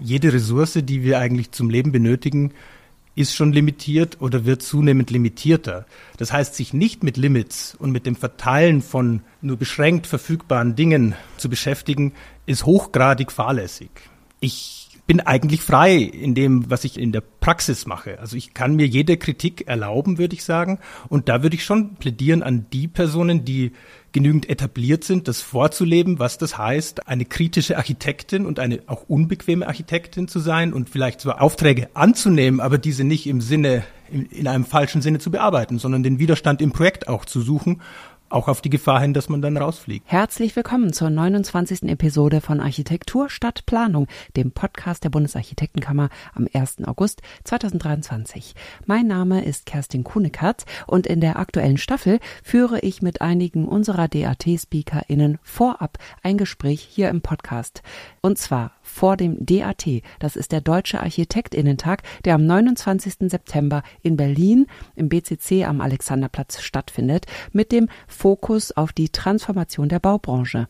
Jede Ressource, die wir eigentlich zum Leben benötigen, ist schon limitiert oder wird zunehmend limitierter. Das heißt, sich nicht mit Limits und mit dem Verteilen von nur beschränkt verfügbaren Dingen zu beschäftigen, ist hochgradig fahrlässig. Ich bin eigentlich frei in dem, was ich in der Praxis mache. Also ich kann mir jede Kritik erlauben, würde ich sagen. Und da würde ich schon plädieren an die Personen, die genügend etabliert sind, das vorzuleben, was das heißt, eine kritische Architektin und eine auch unbequeme Architektin zu sein und vielleicht zwar Aufträge anzunehmen, aber diese nicht im Sinne, in, in einem falschen Sinne zu bearbeiten, sondern den Widerstand im Projekt auch zu suchen auch auf die Gefahr hin, dass man dann rausfliegt. Herzlich willkommen zur 29. Episode von Architektur statt Planung, dem Podcast der Bundesarchitektenkammer am 1. August 2023. Mein Name ist Kerstin Kunekertz und in der aktuellen Staffel führe ich mit einigen unserer DAT-SpeakerInnen vorab ein Gespräch hier im Podcast. Und zwar vor dem DAT, das ist der Deutsche Architektinnentag, der am 29. September in Berlin im BCC am Alexanderplatz stattfindet, mit dem Fokus auf die Transformation der Baubranche.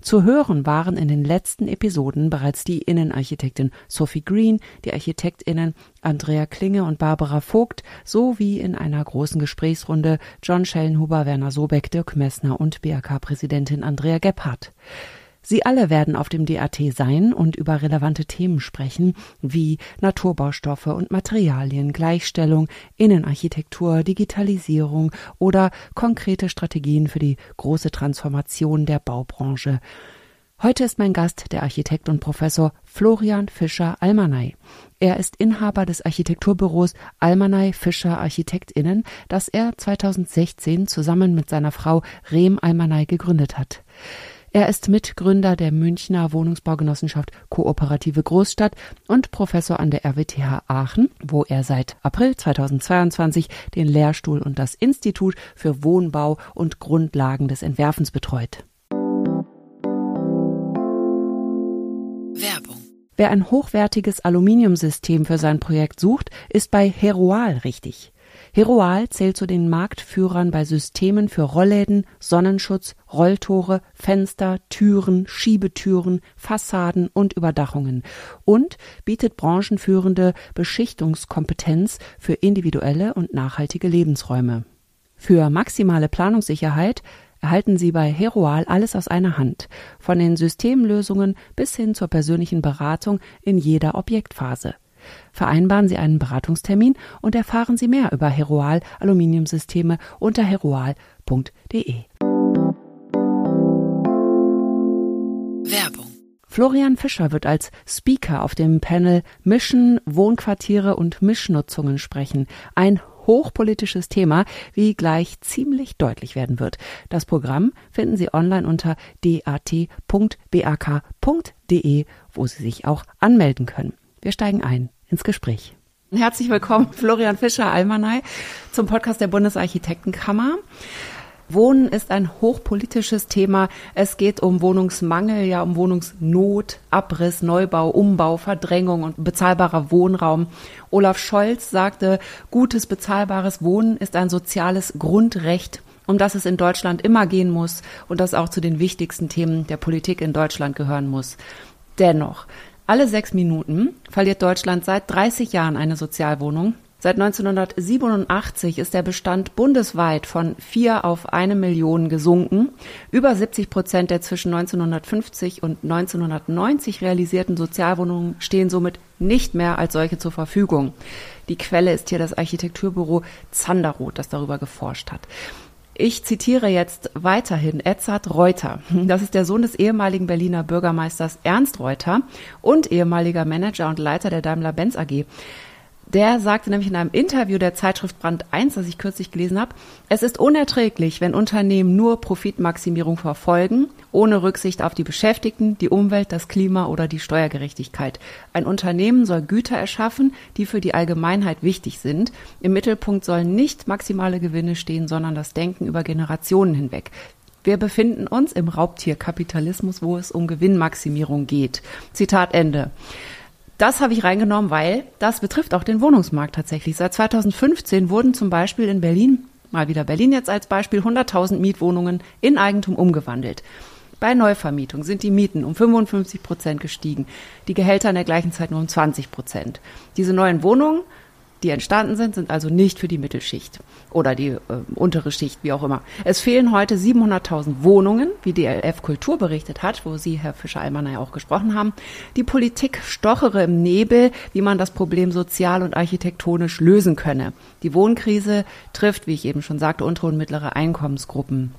Zu hören waren in den letzten Episoden bereits die Innenarchitektin Sophie Green, die Architektinnen Andrea Klinge und Barbara Vogt sowie in einer großen Gesprächsrunde John Schellenhuber, Werner Sobeck, Dirk Messner und BRK-Präsidentin Andrea Gebhardt. Sie alle werden auf dem DAT sein und über relevante Themen sprechen, wie Naturbaustoffe und Materialien, Gleichstellung, Innenarchitektur, Digitalisierung oder konkrete Strategien für die große Transformation der Baubranche. Heute ist mein Gast der Architekt und Professor Florian Fischer Almanay. Er ist Inhaber des Architekturbüros Almanay Fischer Architektinnen, das er 2016 zusammen mit seiner Frau Rehm Almanay gegründet hat. Er ist Mitgründer der Münchner Wohnungsbaugenossenschaft Kooperative Großstadt und Professor an der RWTH Aachen, wo er seit April 2022 den Lehrstuhl und das Institut für Wohnbau und Grundlagen des Entwerfens betreut. Werbung Wer ein hochwertiges Aluminiumsystem für sein Projekt sucht, ist bei Heroal richtig. Heroal zählt zu den Marktführern bei Systemen für Rollläden, Sonnenschutz, Rolltore, Fenster, Türen, Schiebetüren, Fassaden und Überdachungen und bietet branchenführende Beschichtungskompetenz für individuelle und nachhaltige Lebensräume. Für maximale Planungssicherheit erhalten Sie bei Heroal alles aus einer Hand, von den Systemlösungen bis hin zur persönlichen Beratung in jeder Objektphase. Vereinbaren Sie einen Beratungstermin und erfahren Sie mehr über Heroal Aluminiumsysteme unter heroal.de. Werbung Florian Fischer wird als Speaker auf dem Panel Mischen, Wohnquartiere und Mischnutzungen sprechen. Ein hochpolitisches Thema, wie gleich ziemlich deutlich werden wird. Das Programm finden Sie online unter dat.bak.de, wo Sie sich auch anmelden können. Wir steigen ein ins Gespräch. Herzlich willkommen, Florian Fischer Almanay, zum Podcast der Bundesarchitektenkammer. Wohnen ist ein hochpolitisches Thema. Es geht um Wohnungsmangel, ja um Wohnungsnot, Abriss, Neubau, Umbau, Verdrängung und bezahlbarer Wohnraum. Olaf Scholz sagte, gutes bezahlbares Wohnen ist ein soziales Grundrecht um das es in Deutschland immer gehen muss und das auch zu den wichtigsten Themen der Politik in Deutschland gehören muss. Dennoch, alle sechs Minuten verliert Deutschland seit 30 Jahren eine Sozialwohnung. Seit 1987 ist der Bestand bundesweit von vier auf eine Million gesunken. Über 70 Prozent der zwischen 1950 und 1990 realisierten Sozialwohnungen stehen somit nicht mehr als solche zur Verfügung. Die Quelle ist hier das Architekturbüro Zanderroth, das darüber geforscht hat. Ich zitiere jetzt weiterhin Edzard Reuter. Das ist der Sohn des ehemaligen Berliner Bürgermeisters Ernst Reuter und ehemaliger Manager und Leiter der Daimler-Benz AG. Der sagte nämlich in einem Interview der Zeitschrift Brand 1, das ich kürzlich gelesen habe, es ist unerträglich, wenn Unternehmen nur Profitmaximierung verfolgen, ohne Rücksicht auf die Beschäftigten, die Umwelt, das Klima oder die Steuergerechtigkeit. Ein Unternehmen soll Güter erschaffen, die für die Allgemeinheit wichtig sind. Im Mittelpunkt sollen nicht maximale Gewinne stehen, sondern das Denken über Generationen hinweg. Wir befinden uns im Raubtierkapitalismus, wo es um Gewinnmaximierung geht. Zitat Ende. Das habe ich reingenommen, weil das betrifft auch den Wohnungsmarkt tatsächlich. Seit 2015 wurden zum Beispiel in Berlin, mal wieder Berlin jetzt als Beispiel, 100.000 Mietwohnungen in Eigentum umgewandelt. Bei Neuvermietung sind die Mieten um 55 Prozent gestiegen, die Gehälter in der gleichen Zeit nur um 20 Prozent. Diese neuen Wohnungen die entstanden sind, sind also nicht für die Mittelschicht oder die äh, untere Schicht, wie auch immer. Es fehlen heute 700.000 Wohnungen, wie die LF Kultur berichtet hat, wo Sie, Herr Fischer-Allmann, ja auch gesprochen haben. Die Politik stochere im Nebel, wie man das Problem sozial und architektonisch lösen könne. Die Wohnkrise trifft, wie ich eben schon sagte, untere und mittlere Einkommensgruppen.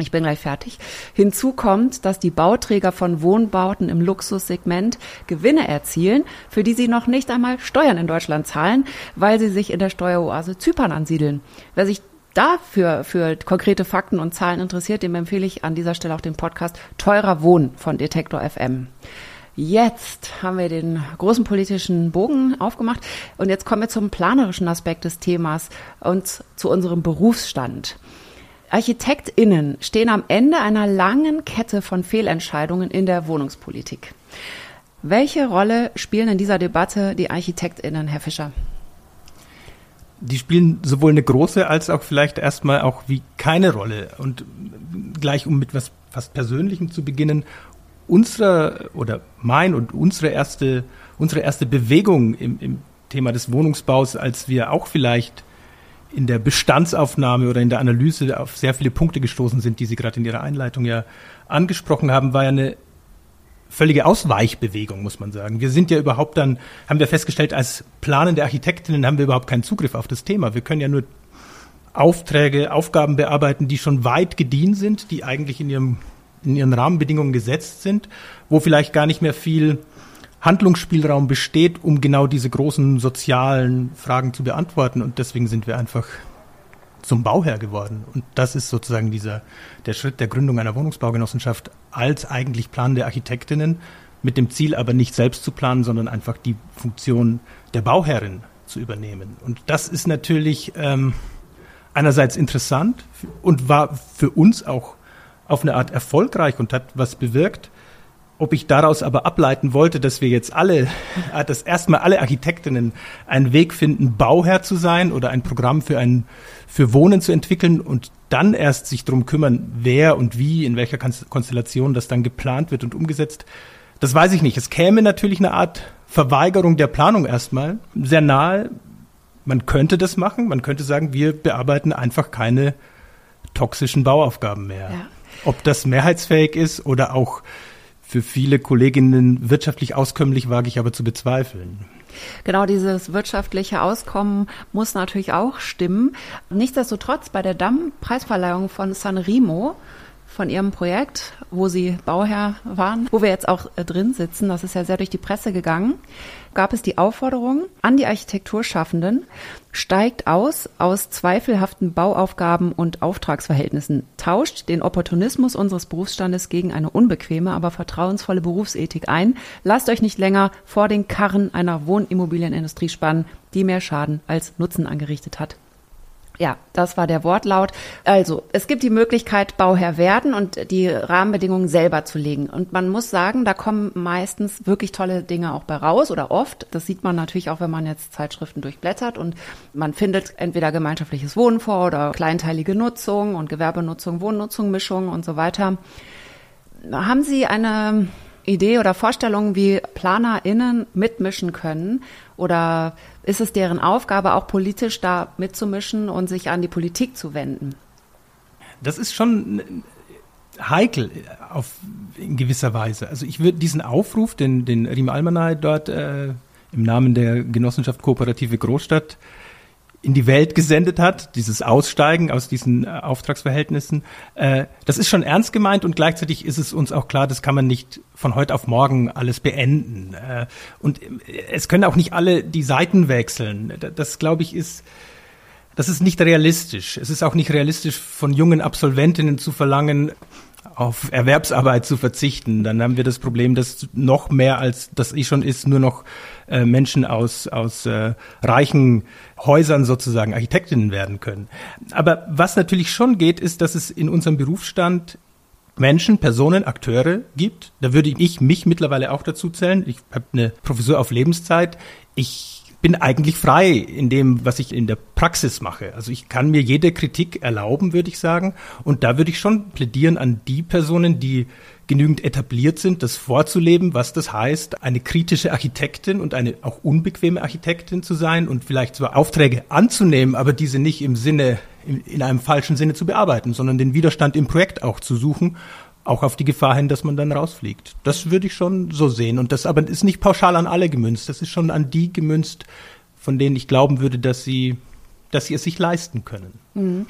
Ich bin gleich fertig. Hinzu kommt, dass die Bauträger von Wohnbauten im Luxussegment Gewinne erzielen, für die sie noch nicht einmal Steuern in Deutschland zahlen, weil sie sich in der Steueroase Zypern ansiedeln. Wer sich dafür für konkrete Fakten und Zahlen interessiert, dem empfehle ich an dieser Stelle auch den Podcast Teurer Wohnen von Detektor FM. Jetzt haben wir den großen politischen Bogen aufgemacht und jetzt kommen wir zum planerischen Aspekt des Themas und zu unserem Berufsstand. ArchitektInnen stehen am Ende einer langen Kette von Fehlentscheidungen in der Wohnungspolitik. Welche Rolle spielen in dieser Debatte die ArchitektInnen, Herr Fischer? Die spielen sowohl eine große als auch vielleicht erstmal auch wie keine Rolle. Und gleich um mit was fast Persönlichem zu beginnen, unsere oder mein und unsere erste, unsere erste Bewegung im, im Thema des Wohnungsbaus, als wir auch vielleicht in der Bestandsaufnahme oder in der Analyse auf sehr viele Punkte gestoßen sind, die Sie gerade in Ihrer Einleitung ja angesprochen haben, war ja eine völlige Ausweichbewegung, muss man sagen. Wir sind ja überhaupt dann, haben wir festgestellt, als planende Architektinnen haben wir überhaupt keinen Zugriff auf das Thema. Wir können ja nur Aufträge, Aufgaben bearbeiten, die schon weit gediehen sind, die eigentlich in ihrem in ihren Rahmenbedingungen gesetzt sind, wo vielleicht gar nicht mehr viel Handlungsspielraum besteht, um genau diese großen sozialen Fragen zu beantworten. Und deswegen sind wir einfach zum Bauherr geworden. Und das ist sozusagen dieser, der Schritt der Gründung einer Wohnungsbaugenossenschaft als eigentlich planende Architektinnen, mit dem Ziel aber nicht selbst zu planen, sondern einfach die Funktion der Bauherrin zu übernehmen. Und das ist natürlich ähm, einerseits interessant und war für uns auch auf eine Art erfolgreich und hat was bewirkt. Ob ich daraus aber ableiten wollte, dass wir jetzt alle, äh, dass erstmal alle Architektinnen einen Weg finden, Bauherr zu sein oder ein Programm für ein, für Wohnen zu entwickeln und dann erst sich drum kümmern, wer und wie, in welcher Konstellation das dann geplant wird und umgesetzt. Das weiß ich nicht. Es käme natürlich eine Art Verweigerung der Planung erstmal. Sehr nahe. Man könnte das machen. Man könnte sagen, wir bearbeiten einfach keine toxischen Bauaufgaben mehr. Ja. Ob das mehrheitsfähig ist oder auch für viele Kolleginnen wirtschaftlich auskömmlich, wage ich aber zu bezweifeln. Genau, dieses wirtschaftliche Auskommen muss natürlich auch stimmen. Nichtsdestotrotz bei der Damm-Preisverleihung von Sanremo von Ihrem Projekt, wo Sie Bauherr waren, wo wir jetzt auch äh, drin sitzen, das ist ja sehr durch die Presse gegangen, gab es die Aufforderung an die Architekturschaffenden, steigt aus aus zweifelhaften Bauaufgaben und Auftragsverhältnissen, tauscht den Opportunismus unseres Berufsstandes gegen eine unbequeme, aber vertrauensvolle Berufsethik ein, lasst euch nicht länger vor den Karren einer Wohnimmobilienindustrie spannen, die mehr Schaden als Nutzen angerichtet hat. Ja, das war der Wortlaut. Also, es gibt die Möglichkeit, Bauherr werden und die Rahmenbedingungen selber zu legen. Und man muss sagen, da kommen meistens wirklich tolle Dinge auch bei raus oder oft. Das sieht man natürlich auch, wenn man jetzt Zeitschriften durchblättert und man findet entweder gemeinschaftliches Wohnen vor oder kleinteilige Nutzung und Gewerbenutzung, Wohnnutzung, Mischung und so weiter. Haben Sie eine Idee oder Vorstellung, wie PlanerInnen mitmischen können? Oder ist es deren Aufgabe, auch politisch da mitzumischen und sich an die Politik zu wenden? Das ist schon heikel auf, in gewisser Weise. Also ich würde diesen Aufruf, den, den Riem Almanay dort äh, im Namen der Genossenschaft Kooperative Großstadt in die Welt gesendet hat, dieses Aussteigen aus diesen äh, Auftragsverhältnissen, äh, das ist schon ernst gemeint und gleichzeitig ist es uns auch klar, das kann man nicht von heute auf morgen alles beenden. Äh, und es können auch nicht alle die Seiten wechseln. Das, glaube ich, ist, das ist nicht realistisch. Es ist auch nicht realistisch, von jungen Absolventinnen zu verlangen, auf Erwerbsarbeit zu verzichten. Dann haben wir das Problem, dass noch mehr als das eh schon ist, nur noch äh, Menschen aus, aus äh, reichen Häusern sozusagen Architektinnen werden können. Aber was natürlich schon geht, ist, dass es in unserem Berufsstand Menschen, Personen, Akteure gibt. Da würde ich mich mittlerweile auch dazu zählen. Ich habe eine Professur auf Lebenszeit. Ich bin eigentlich frei in dem, was ich in der Praxis mache. Also ich kann mir jede Kritik erlauben, würde ich sagen. Und da würde ich schon plädieren an die Personen, die genügend etabliert sind, das vorzuleben, was das heißt, eine kritische Architektin und eine auch unbequeme Architektin zu sein und vielleicht zwar Aufträge anzunehmen, aber diese nicht im Sinne, in einem falschen Sinne zu bearbeiten, sondern den Widerstand im Projekt auch zu suchen auch auf die Gefahr hin, dass man dann rausfliegt. Das würde ich schon so sehen. Und das aber ist nicht pauschal an alle gemünzt. Das ist schon an die gemünzt, von denen ich glauben würde, dass sie, dass sie es sich leisten können. Mhm.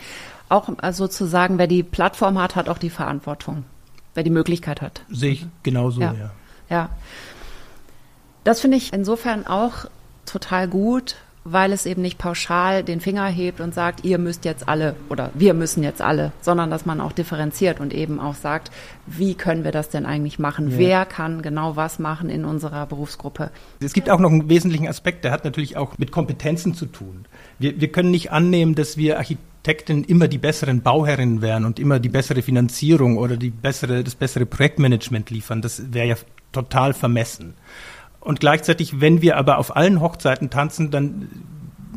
Auch also sozusagen, wer die Plattform hat, hat auch die Verantwortung. Wer die Möglichkeit hat. Sehe ich genauso, ja. Ja. ja. Das finde ich insofern auch total gut, weil es eben nicht pauschal den Finger hebt und sagt, ihr müsst jetzt alle oder wir müssen jetzt alle, sondern dass man auch differenziert und eben auch sagt, wie können wir das denn eigentlich machen? Ja. Wer kann genau was machen in unserer Berufsgruppe? Es gibt auch noch einen wesentlichen Aspekt, der hat natürlich auch mit Kompetenzen zu tun. Wir, wir können nicht annehmen, dass wir Architekten immer die besseren Bauherrinnen wären und immer die bessere Finanzierung oder die bessere, das bessere Projektmanagement liefern. Das wäre ja total vermessen. Und gleichzeitig, wenn wir aber auf allen Hochzeiten tanzen, dann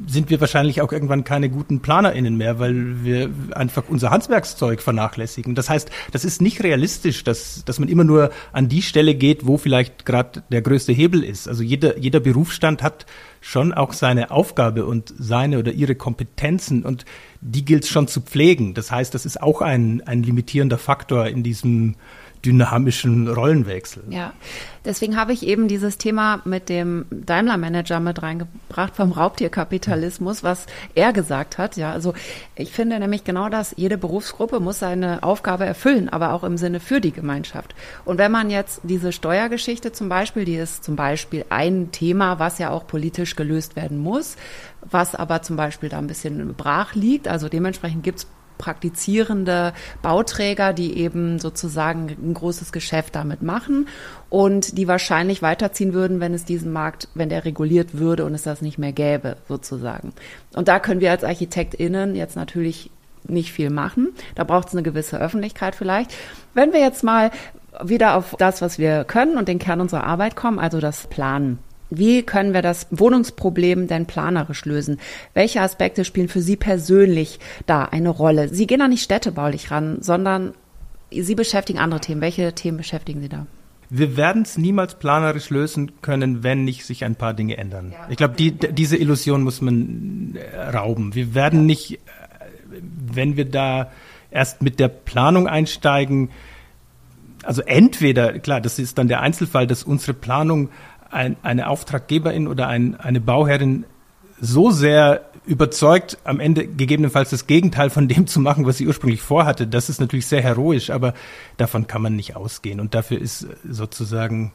sind wir wahrscheinlich auch irgendwann keine guten PlanerInnen mehr, weil wir einfach unser Handwerkszeug vernachlässigen. Das heißt, das ist nicht realistisch, dass, dass man immer nur an die Stelle geht, wo vielleicht gerade der größte Hebel ist. Also jeder, jeder Berufsstand hat schon auch seine Aufgabe und seine oder ihre Kompetenzen und die gilt es schon zu pflegen. Das heißt, das ist auch ein, ein limitierender Faktor in diesem dynamischen Rollenwechsel. Ja, deswegen habe ich eben dieses Thema mit dem Daimler-Manager mit reingebracht vom Raubtierkapitalismus, was er gesagt hat. Ja, also ich finde nämlich genau das, jede Berufsgruppe muss seine Aufgabe erfüllen, aber auch im Sinne für die Gemeinschaft. Und wenn man jetzt diese Steuergeschichte zum Beispiel, die ist zum Beispiel ein Thema, was ja auch politisch gelöst werden muss, was aber zum Beispiel da ein bisschen brach liegt. Also dementsprechend gibt es praktizierende Bauträger, die eben sozusagen ein großes Geschäft damit machen und die wahrscheinlich weiterziehen würden, wenn es diesen Markt, wenn der reguliert würde und es das nicht mehr gäbe, sozusagen. Und da können wir als ArchitektInnen jetzt natürlich nicht viel machen. Da braucht es eine gewisse Öffentlichkeit vielleicht. Wenn wir jetzt mal wieder auf das, was wir können und den Kern unserer Arbeit kommen, also das Planen. Wie können wir das Wohnungsproblem denn planerisch lösen? Welche Aspekte spielen für Sie persönlich da eine Rolle? Sie gehen da nicht städtebaulich ran, sondern Sie beschäftigen andere Themen. Welche Themen beschäftigen Sie da? Wir werden es niemals planerisch lösen können, wenn nicht sich ein paar Dinge ändern. Ja. Ich glaube, die, diese Illusion muss man äh, rauben. Wir werden ja. nicht, äh, wenn wir da erst mit der Planung einsteigen, also entweder, klar, das ist dann der Einzelfall, dass unsere Planung ein, eine Auftraggeberin oder ein, eine Bauherrin so sehr überzeugt, am Ende gegebenenfalls das Gegenteil von dem zu machen, was sie ursprünglich vorhatte. Das ist natürlich sehr heroisch, aber davon kann man nicht ausgehen. Und dafür ist sozusagen,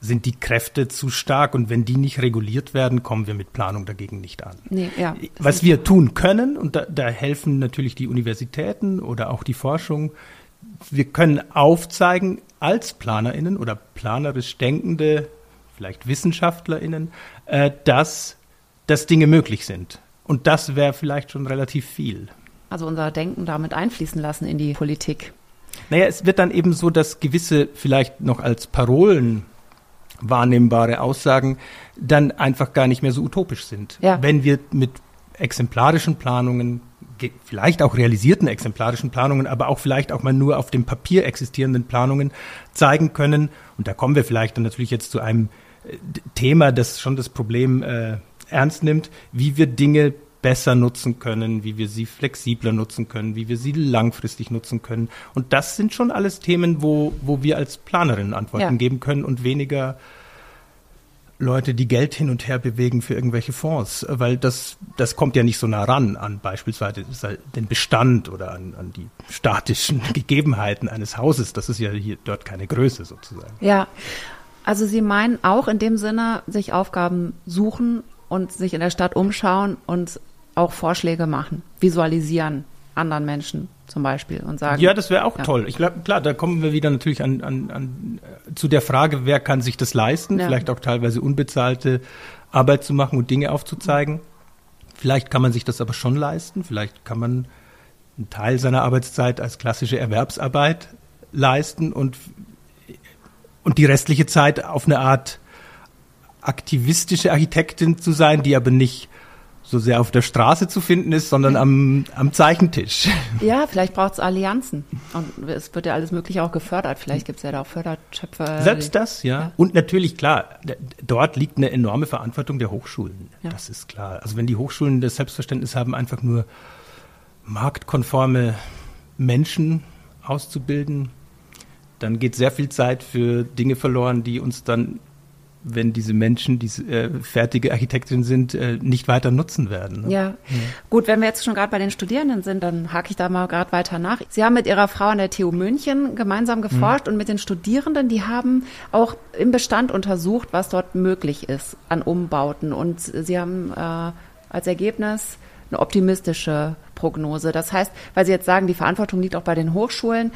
sind die Kräfte zu stark. Und wenn die nicht reguliert werden, kommen wir mit Planung dagegen nicht an. Nee, ja, was wir tun können, und da, da helfen natürlich die Universitäten oder auch die Forschung, wir können aufzeigen als PlanerInnen oder planerisch denkende vielleicht WissenschaftlerInnen, äh, dass, dass Dinge möglich sind. Und das wäre vielleicht schon relativ viel. Also unser Denken damit einfließen lassen in die Politik. Naja, es wird dann eben so, dass gewisse vielleicht noch als Parolen wahrnehmbare Aussagen dann einfach gar nicht mehr so utopisch sind. Ja. Wenn wir mit exemplarischen Planungen, vielleicht auch realisierten exemplarischen Planungen, aber auch vielleicht auch mal nur auf dem Papier existierenden Planungen zeigen können, und da kommen wir vielleicht dann natürlich jetzt zu einem Thema, das schon das Problem äh, ernst nimmt, wie wir Dinge besser nutzen können, wie wir sie flexibler nutzen können, wie wir sie langfristig nutzen können. Und das sind schon alles Themen, wo, wo wir als Planerinnen Antworten ja. geben können und weniger Leute, die Geld hin und her bewegen für irgendwelche Fonds, weil das, das kommt ja nicht so nah ran an beispielsweise den Bestand oder an, an die statischen Gegebenheiten eines Hauses. Das ist ja hier dort keine Größe sozusagen. Ja, also Sie meinen auch in dem Sinne, sich Aufgaben suchen und sich in der Stadt umschauen und auch Vorschläge machen, visualisieren anderen Menschen zum Beispiel und sagen. Ja, das wäre auch ja. toll. Ich glaube, klar, da kommen wir wieder natürlich an, an, an zu der Frage, wer kann sich das leisten, ja. vielleicht auch teilweise unbezahlte Arbeit zu machen und Dinge aufzuzeigen. Vielleicht kann man sich das aber schon leisten. Vielleicht kann man einen Teil seiner Arbeitszeit als klassische Erwerbsarbeit leisten und und die restliche Zeit auf eine Art aktivistische Architektin zu sein, die aber nicht so sehr auf der Straße zu finden ist, sondern am, am Zeichentisch. Ja, vielleicht braucht es Allianzen. Und es wird ja alles Mögliche auch gefördert. Vielleicht gibt es ja da auch Förderschöpfer. Selbst das, ja. ja. Und natürlich, klar, dort liegt eine enorme Verantwortung der Hochschulen. Ja. Das ist klar. Also wenn die Hochschulen das Selbstverständnis haben, einfach nur marktkonforme Menschen auszubilden, dann geht sehr viel Zeit für Dinge verloren, die uns dann wenn diese Menschen, die äh, fertige Architektinnen sind, äh, nicht weiter nutzen werden. Ne? Ja. ja. gut, wenn wir jetzt schon gerade bei den Studierenden sind, dann hake ich da mal gerade weiter nach. Sie haben mit Ihrer Frau an der TU München gemeinsam geforscht mhm. und mit den Studierenden, die haben auch im Bestand untersucht, was dort möglich ist an Umbauten. Und Sie haben äh, als Ergebnis eine optimistische Prognose. Das heißt, weil Sie jetzt sagen, die Verantwortung liegt auch bei den Hochschulen,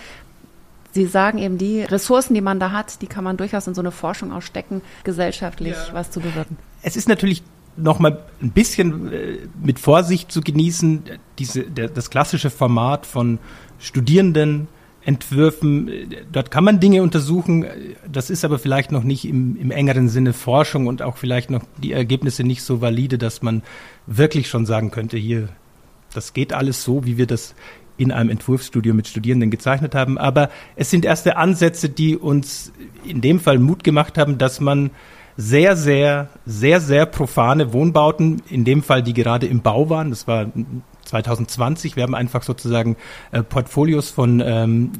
Sie sagen eben, die Ressourcen, die man da hat, die kann man durchaus in so eine Forschung ausstecken, gesellschaftlich ja. was zu bewirken. Es ist natürlich noch mal ein bisschen äh, mit Vorsicht zu genießen, diese, der, das klassische Format von Studierenden, Entwürfen, dort kann man Dinge untersuchen, das ist aber vielleicht noch nicht im, im, engeren Sinne Forschung und auch vielleicht noch die Ergebnisse nicht so valide, dass man wirklich schon sagen könnte, hier, das geht alles so, wie wir das in einem Entwurfsstudio mit Studierenden gezeichnet haben. Aber es sind erste Ansätze, die uns in dem Fall Mut gemacht haben, dass man sehr, sehr, sehr, sehr profane Wohnbauten, in dem Fall, die gerade im Bau waren, das war 2020, wir haben einfach sozusagen äh, Portfolios von ähm,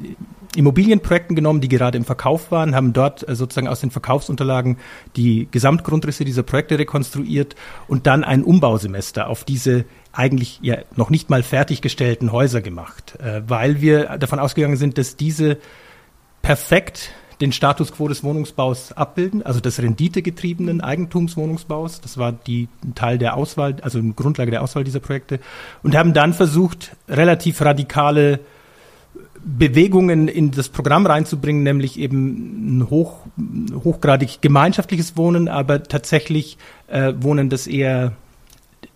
Immobilienprojekten genommen, die gerade im Verkauf waren, haben dort äh, sozusagen aus den Verkaufsunterlagen die Gesamtgrundrisse dieser Projekte rekonstruiert und dann ein Umbausemester auf diese eigentlich ja noch nicht mal fertiggestellten Häuser gemacht, äh, weil wir davon ausgegangen sind, dass diese perfekt den Status quo des Wohnungsbaus abbilden, also des renditegetriebenen Eigentumswohnungsbaus. Das war die Teil der Auswahl, also eine Grundlage der Auswahl dieser Projekte und haben dann versucht, relativ radikale Bewegungen in das Programm reinzubringen, nämlich eben ein hoch, hochgradig gemeinschaftliches Wohnen, aber tatsächlich äh, Wohnen, das eher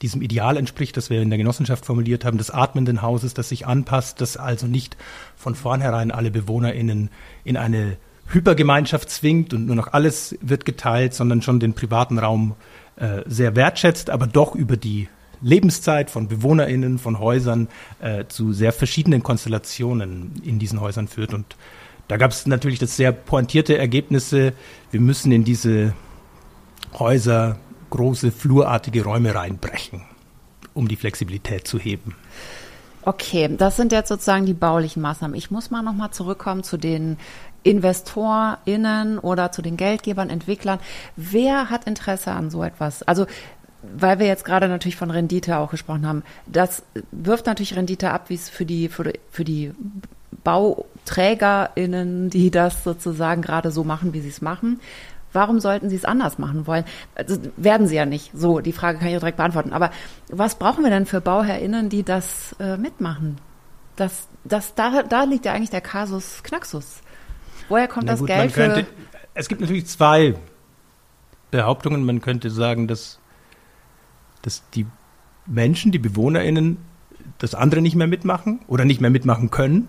diesem Ideal entspricht, das wir in der Genossenschaft formuliert haben, des atmenden Hauses, das sich anpasst, das also nicht von vornherein alle BewohnerInnen in eine Hypergemeinschaft zwingt und nur noch alles wird geteilt, sondern schon den privaten Raum äh, sehr wertschätzt, aber doch über die Lebenszeit von BewohnerInnen, von Häusern äh, zu sehr verschiedenen Konstellationen in diesen Häusern führt. Und da gab es natürlich das sehr pointierte Ergebnisse. Wir müssen in diese Häuser große flurartige Räume reinbrechen, um die Flexibilität zu heben. Okay, das sind jetzt sozusagen die baulichen Maßnahmen. Ich muss mal nochmal zurückkommen zu den InvestorInnen oder zu den Geldgebern, Entwicklern. Wer hat Interesse an so etwas? Also weil wir jetzt gerade natürlich von Rendite auch gesprochen haben, das wirft natürlich Rendite ab, wie es für die, für für die BauträgerInnen, die das sozusagen gerade so machen, wie sie es machen. Warum sollten sie es anders machen wollen? Also werden sie ja nicht. So, die Frage kann ich direkt beantworten. Aber was brauchen wir denn für BauherrInnen, die das äh, mitmachen? Das, das, da, da liegt ja eigentlich der Kasus Knaxus. Woher kommt Na das gut, Geld könnte. Es gibt natürlich zwei Behauptungen. Man könnte sagen, dass dass die Menschen, die BewohnerInnen, das andere nicht mehr mitmachen oder nicht mehr mitmachen können,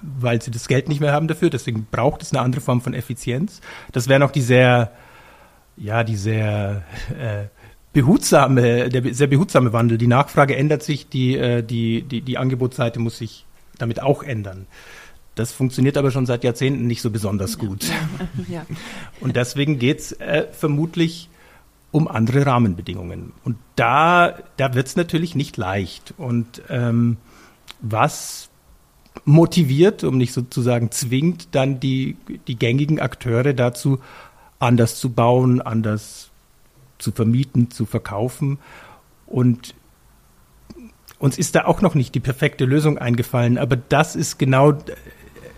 weil sie das Geld nicht mehr haben dafür. Deswegen braucht es eine andere Form von Effizienz. Das wäre noch die sehr, ja, die sehr äh, behutsame, der sehr behutsame Wandel. Die Nachfrage ändert sich, die, äh, die, die, die Angebotsseite muss sich damit auch ändern. Das funktioniert aber schon seit Jahrzehnten nicht so besonders gut. Ja. Ja. Und deswegen geht's äh, vermutlich um andere Rahmenbedingungen. Und da, da wird es natürlich nicht leicht. Und ähm, was motiviert, um nicht sozusagen zwingt, dann die, die gängigen Akteure dazu, anders zu bauen, anders zu vermieten, zu verkaufen. Und uns ist da auch noch nicht die perfekte Lösung eingefallen, aber das ist genau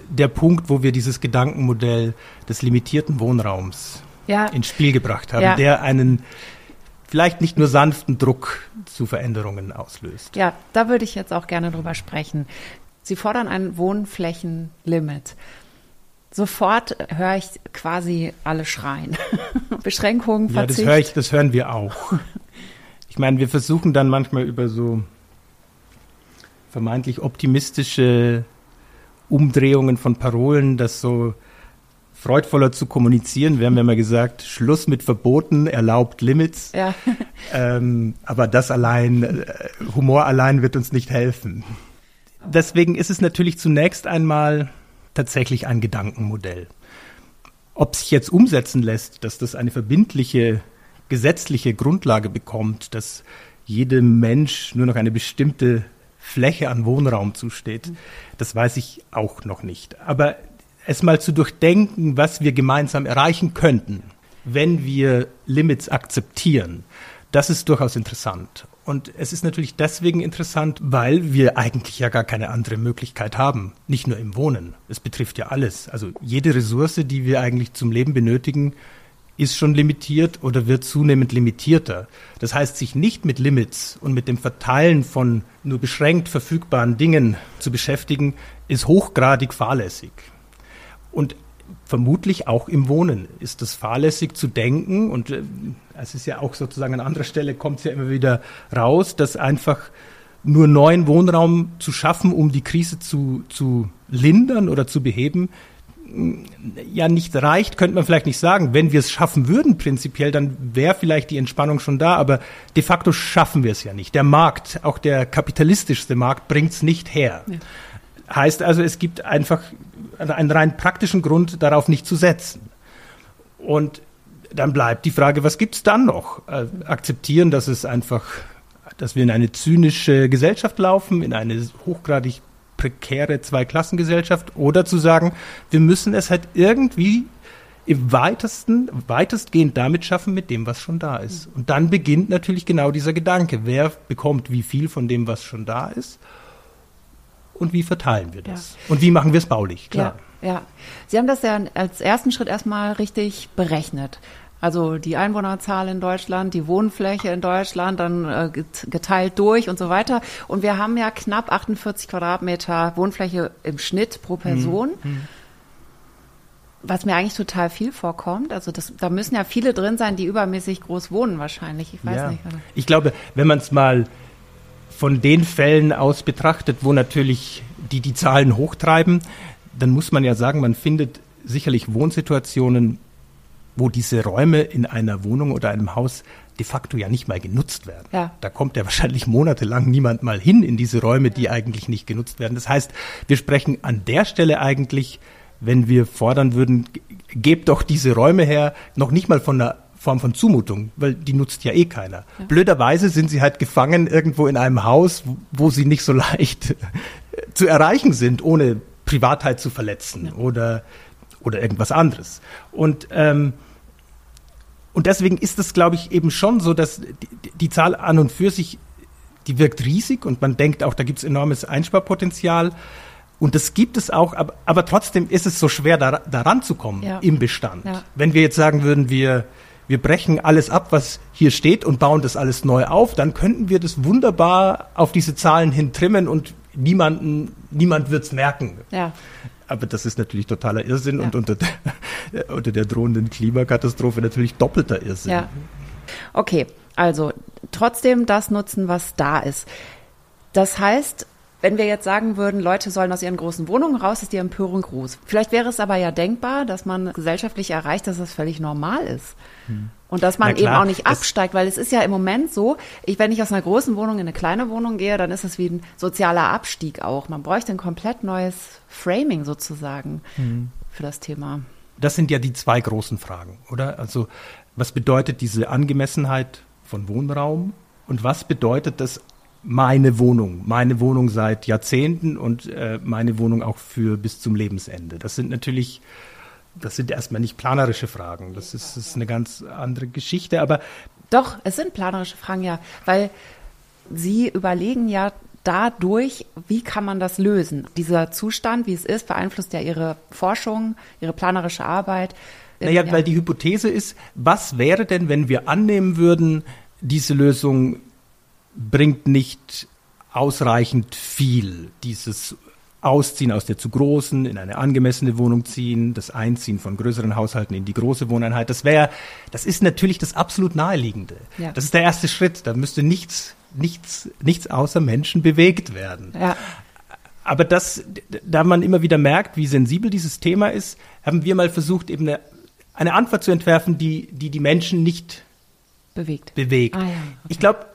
der Punkt, wo wir dieses Gedankenmodell des limitierten Wohnraums ja. ins Spiel gebracht haben, ja. der einen vielleicht nicht nur sanften Druck zu Veränderungen auslöst. Ja, da würde ich jetzt auch gerne drüber sprechen. Sie fordern ein Wohnflächenlimit. Sofort höre ich quasi alle schreien. Beschränkungen, Verzicht. Ja, das, höre ich, das hören wir auch. Ich meine, wir versuchen dann manchmal über so vermeintlich optimistische Umdrehungen von Parolen, das so freudvoller zu kommunizieren. Wir haben ja mal gesagt, Schluss mit Verboten, erlaubt Limits. Ja. Ähm, aber das allein, äh, Humor allein wird uns nicht helfen. Deswegen ist es natürlich zunächst einmal tatsächlich ein Gedankenmodell. Ob sich jetzt umsetzen lässt, dass das eine verbindliche gesetzliche Grundlage bekommt, dass jedem Mensch nur noch eine bestimmte Fläche an Wohnraum zusteht, das weiß ich auch noch nicht. Aber es mal zu durchdenken, was wir gemeinsam erreichen könnten, wenn wir Limits akzeptieren, das ist durchaus interessant. Und es ist natürlich deswegen interessant, weil wir eigentlich ja gar keine andere Möglichkeit haben. Nicht nur im Wohnen. Es betrifft ja alles. Also jede Ressource, die wir eigentlich zum Leben benötigen, ist schon limitiert oder wird zunehmend limitierter. Das heißt, sich nicht mit Limits und mit dem Verteilen von nur beschränkt verfügbaren Dingen zu beschäftigen, ist hochgradig fahrlässig. Und vermutlich auch im Wohnen ist es fahrlässig zu denken und äh, es ist ja auch sozusagen an anderer Stelle kommt es ja immer wieder raus, dass einfach nur neuen Wohnraum zu schaffen, um die Krise zu, zu lindern oder zu beheben, ja nicht reicht, könnte man vielleicht nicht sagen. Wenn wir es schaffen würden prinzipiell, dann wäre vielleicht die Entspannung schon da, aber de facto schaffen wir es ja nicht. Der Markt, auch der kapitalistischste Markt, bringt es nicht her. Ja. Heißt also, es gibt einfach einen rein praktischen Grund, darauf nicht zu setzen. Und dann bleibt die Frage, was gibt's dann noch? Äh, akzeptieren, dass es einfach, dass wir in eine zynische Gesellschaft laufen, in eine hochgradig prekäre Zweiklassengesellschaft, oder zu sagen, wir müssen es halt irgendwie im weitesten, weitestgehend damit schaffen mit dem, was schon da ist. Und dann beginnt natürlich genau dieser Gedanke, wer bekommt wie viel von dem, was schon da ist und wie verteilen wir das? Ja. Und wie machen wir es baulich? Klar. Ja, ja. Sie haben das ja als ersten Schritt erstmal richtig berechnet. Also die Einwohnerzahl in Deutschland, die Wohnfläche in Deutschland, dann äh, geteilt durch und so weiter. Und wir haben ja knapp 48 Quadratmeter Wohnfläche im Schnitt pro Person. Mhm. Was mir eigentlich total viel vorkommt. Also das, da müssen ja viele drin sein, die übermäßig groß wohnen wahrscheinlich. Ich weiß ja. nicht. Also. Ich glaube, wenn man es mal von den Fällen aus betrachtet, wo natürlich die die Zahlen hochtreiben, dann muss man ja sagen, man findet sicherlich Wohnsituationen, wo diese Räume in einer Wohnung oder einem Haus de facto ja nicht mal genutzt werden. Ja. Da kommt ja wahrscheinlich monatelang niemand mal hin in diese Räume, die eigentlich nicht genutzt werden. Das heißt, wir sprechen an der Stelle eigentlich, wenn wir fordern würden, gebt doch diese Räume her, noch nicht mal von einer Form von Zumutung, weil die nutzt ja eh keiner. Ja. Blöderweise sind sie halt gefangen irgendwo in einem Haus, wo sie nicht so leicht zu erreichen sind, ohne Privatheit zu verletzen ja. oder, oder irgendwas anderes. Und, ähm, und deswegen ist es, glaube ich, eben schon so, dass die, die Zahl an und für sich, die wirkt riesig und man denkt auch, da gibt es enormes Einsparpotenzial. Und das gibt es auch, aber, aber trotzdem ist es so schwer, da, daran zu kommen ja. im Bestand. Ja. Wenn wir jetzt sagen würden, wir, wir brechen alles ab, was hier steht und bauen das alles neu auf, dann könnten wir das wunderbar auf diese Zahlen hin trimmen und niemanden, niemand wird's merken. Ja. Aber das ist natürlich totaler Irrsinn ja. und unter der, unter der drohenden Klimakatastrophe natürlich doppelter Irrsinn. Ja. Okay, also trotzdem das nutzen, was da ist. Das heißt, wenn wir jetzt sagen würden, Leute sollen aus ihren großen Wohnungen raus, ist die Empörung groß. Vielleicht wäre es aber ja denkbar, dass man gesellschaftlich erreicht, dass das völlig normal ist. Hm. Und dass man eben auch nicht absteigt, weil es ist ja im Moment so, ich, wenn ich aus einer großen Wohnung in eine kleine Wohnung gehe, dann ist es wie ein sozialer Abstieg auch. Man bräuchte ein komplett neues Framing sozusagen hm. für das Thema. Das sind ja die zwei großen Fragen, oder? Also, was bedeutet diese Angemessenheit von Wohnraum und was bedeutet das meine Wohnung, meine Wohnung seit Jahrzehnten und äh, meine Wohnung auch für bis zum Lebensende. Das sind natürlich, das sind erstmal nicht planerische Fragen. Das ist, das ist eine ganz andere Geschichte, aber. Doch, es sind planerische Fragen, ja, weil Sie überlegen ja dadurch, wie kann man das lösen? Dieser Zustand, wie es ist, beeinflusst ja Ihre Forschung, Ihre planerische Arbeit. Naja, ja. weil die Hypothese ist, was wäre denn, wenn wir annehmen würden, diese Lösung bringt nicht ausreichend viel. Dieses Ausziehen aus der zu großen, in eine angemessene Wohnung ziehen, das Einziehen von größeren Haushalten in die große Wohneinheit, das wäre, das ist natürlich das absolut naheliegende. Ja. Das ist der erste Schritt. Da müsste nichts, nichts, nichts außer Menschen bewegt werden. Ja. aber das, da man immer wieder merkt, wie sensibel dieses Thema ist, haben wir mal versucht, eben eine, eine Antwort zu entwerfen, die, die die Menschen nicht bewegt. bewegt. Ah, ja. okay. Ich glaube,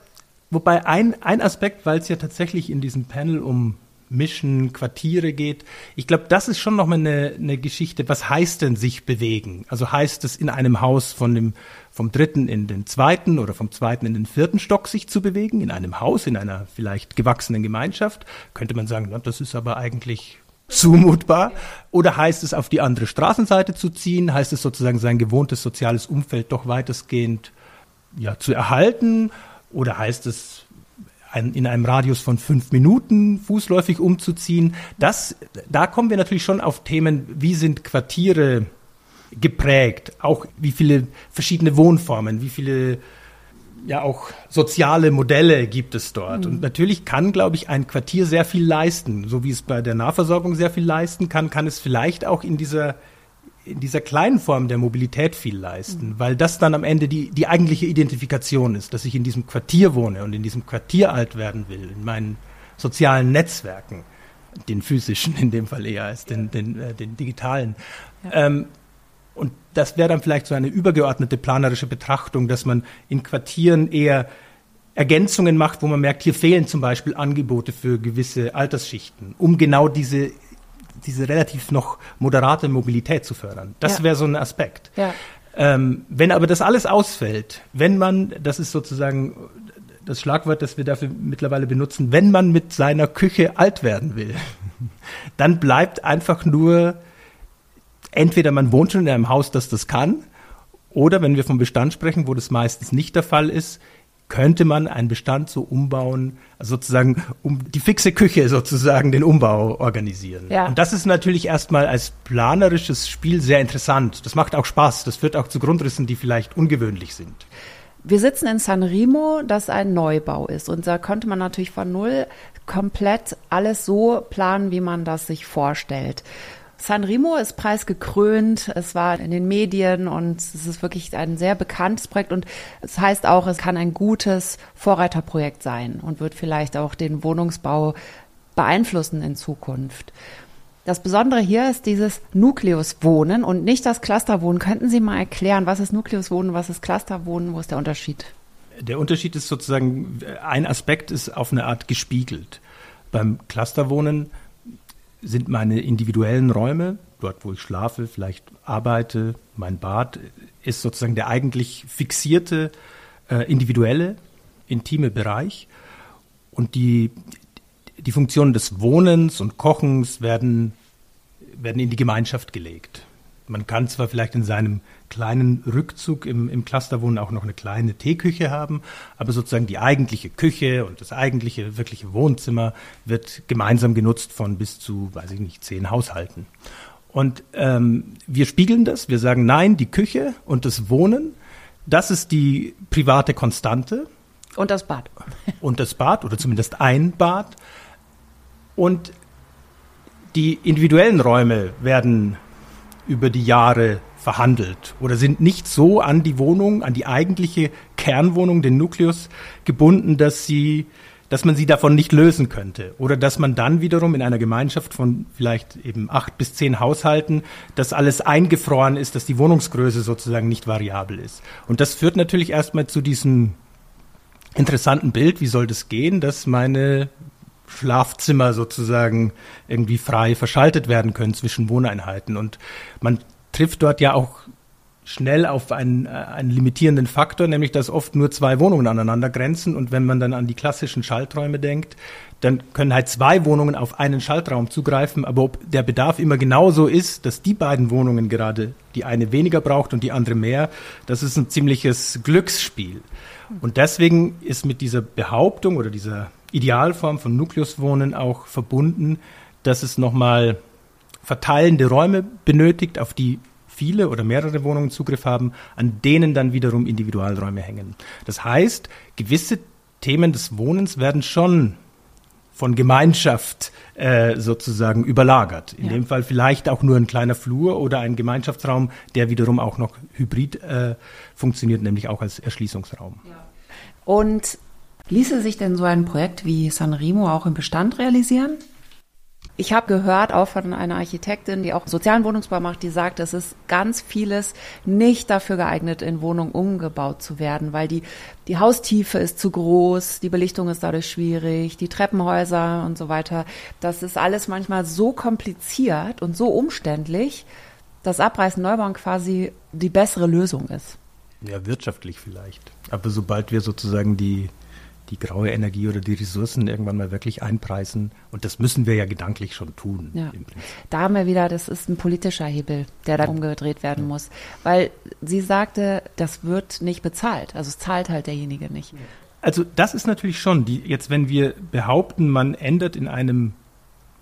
wobei ein, ein Aspekt, weil es ja tatsächlich in diesem Panel um Mischen, Quartiere geht. Ich glaube, das ist schon nochmal eine, eine Geschichte. Was heißt denn sich bewegen? Also heißt es in einem Haus von dem, vom dritten in den zweiten oder vom zweiten in den vierten Stock sich zu bewegen? In einem Haus, in einer vielleicht gewachsenen Gemeinschaft? Könnte man sagen, na, das ist aber eigentlich zumutbar? Oder heißt es, auf die andere Straßenseite zu ziehen? Heißt es sozusagen, sein gewohntes soziales Umfeld doch weitestgehend ja, zu erhalten? Oder heißt es, ein, in einem Radius von fünf Minuten fußläufig umzuziehen. Das, da kommen wir natürlich schon auf Themen, wie sind Quartiere geprägt, auch wie viele verschiedene Wohnformen, wie viele ja auch soziale Modelle gibt es dort. Mhm. Und natürlich kann, glaube ich, ein Quartier sehr viel leisten. So wie es bei der Nahversorgung sehr viel leisten kann, kann es vielleicht auch in dieser in dieser kleinen Form der Mobilität viel leisten, mhm. weil das dann am Ende die, die eigentliche Identifikation ist, dass ich in diesem Quartier wohne und in diesem Quartier alt werden will, in meinen sozialen Netzwerken, den physischen in dem Fall eher als den, den, äh, den digitalen. Ja. Ähm, und das wäre dann vielleicht so eine übergeordnete planerische Betrachtung, dass man in Quartieren eher Ergänzungen macht, wo man merkt, hier fehlen zum Beispiel Angebote für gewisse Altersschichten, um genau diese diese relativ noch moderate Mobilität zu fördern. Das ja. wäre so ein Aspekt. Ja. Ähm, wenn aber das alles ausfällt, wenn man, das ist sozusagen das Schlagwort, das wir dafür mittlerweile benutzen, wenn man mit seiner Küche alt werden will, dann bleibt einfach nur, entweder man wohnt schon in einem Haus, das das kann, oder wenn wir vom Bestand sprechen, wo das meistens nicht der Fall ist, könnte man einen Bestand so umbauen, sozusagen um die fixe Küche sozusagen den Umbau organisieren. Ja. Und das ist natürlich erstmal als planerisches Spiel sehr interessant. Das macht auch Spaß. Das führt auch zu Grundrissen, die vielleicht ungewöhnlich sind. Wir sitzen in San Remo, das ein Neubau ist. Und da konnte man natürlich von Null komplett alles so planen, wie man das sich vorstellt. Sanremo ist preisgekrönt. Es war in den Medien und es ist wirklich ein sehr bekanntes Projekt und es heißt auch, es kann ein gutes Vorreiterprojekt sein und wird vielleicht auch den Wohnungsbau beeinflussen in Zukunft. Das Besondere hier ist dieses Nukleuswohnen und nicht das Clusterwohnen. Könnten Sie mal erklären, was ist Nukleuswohnen, was ist Clusterwohnen, wo ist der Unterschied? Der Unterschied ist sozusagen, ein Aspekt ist auf eine Art gespiegelt. Beim Clusterwohnen sind meine individuellen Räume, dort wo ich schlafe, vielleicht arbeite, mein Bad, ist sozusagen der eigentlich fixierte, äh, individuelle, intime Bereich. Und die, die Funktionen des Wohnens und Kochens werden, werden in die Gemeinschaft gelegt. Man kann zwar vielleicht in seinem kleinen Rückzug im, im Clusterwohnen auch noch eine kleine Teeküche haben, aber sozusagen die eigentliche Küche und das eigentliche wirkliche Wohnzimmer wird gemeinsam genutzt von bis zu, weiß ich nicht, zehn Haushalten. Und ähm, wir spiegeln das, wir sagen, nein, die Küche und das Wohnen, das ist die private Konstante. Und das Bad. Und das Bad oder zumindest ein Bad. Und die individuellen Räume werden über die Jahre verhandelt oder sind nicht so an die Wohnung, an die eigentliche Kernwohnung, den Nukleus gebunden, dass sie dass man sie davon nicht lösen könnte. Oder dass man dann wiederum in einer Gemeinschaft von vielleicht eben acht bis zehn Haushalten, dass alles eingefroren ist, dass die Wohnungsgröße sozusagen nicht variabel ist. Und das führt natürlich erstmal zu diesem interessanten Bild, wie soll das gehen, dass meine Schlafzimmer sozusagen irgendwie frei verschaltet werden können zwischen Wohneinheiten. Und man trifft dort ja auch schnell auf einen, äh, einen limitierenden Faktor, nämlich dass oft nur zwei Wohnungen aneinander grenzen. Und wenn man dann an die klassischen Schalträume denkt, dann können halt zwei Wohnungen auf einen Schaltraum zugreifen. Aber ob der Bedarf immer genauso ist, dass die beiden Wohnungen gerade die eine weniger braucht und die andere mehr, das ist ein ziemliches Glücksspiel. Und deswegen ist mit dieser Behauptung oder dieser Idealform von Nukleuswohnen auch verbunden, dass es nochmal verteilende Räume benötigt, auf die viele oder mehrere Wohnungen Zugriff haben, an denen dann wiederum Individualräume hängen. Das heißt, gewisse Themen des Wohnens werden schon von Gemeinschaft äh, sozusagen überlagert. In ja. dem Fall vielleicht auch nur ein kleiner Flur oder ein Gemeinschaftsraum, der wiederum auch noch hybrid äh, funktioniert, nämlich auch als Erschließungsraum. Ja. Und ließe sich denn so ein Projekt wie Sanremo auch im Bestand realisieren? Ich habe gehört auch von einer Architektin, die auch sozialen Wohnungsbau macht, die sagt, es ist ganz vieles nicht dafür geeignet, in Wohnungen umgebaut zu werden, weil die, die Haustiefe ist zu groß, die Belichtung ist dadurch schwierig, die Treppenhäuser und so weiter. Das ist alles manchmal so kompliziert und so umständlich, dass Abreißen Neubauen quasi die bessere Lösung ist. Ja, wirtschaftlich vielleicht. Aber sobald wir sozusagen die die graue Energie oder die Ressourcen irgendwann mal wirklich einpreisen. Und das müssen wir ja gedanklich schon tun. Ja. Da haben wir wieder, das ist ein politischer Hebel, der da umgedreht werden muss. Weil sie sagte, das wird nicht bezahlt. Also es zahlt halt derjenige nicht. Also das ist natürlich schon, die, jetzt wenn wir behaupten, man ändert in einem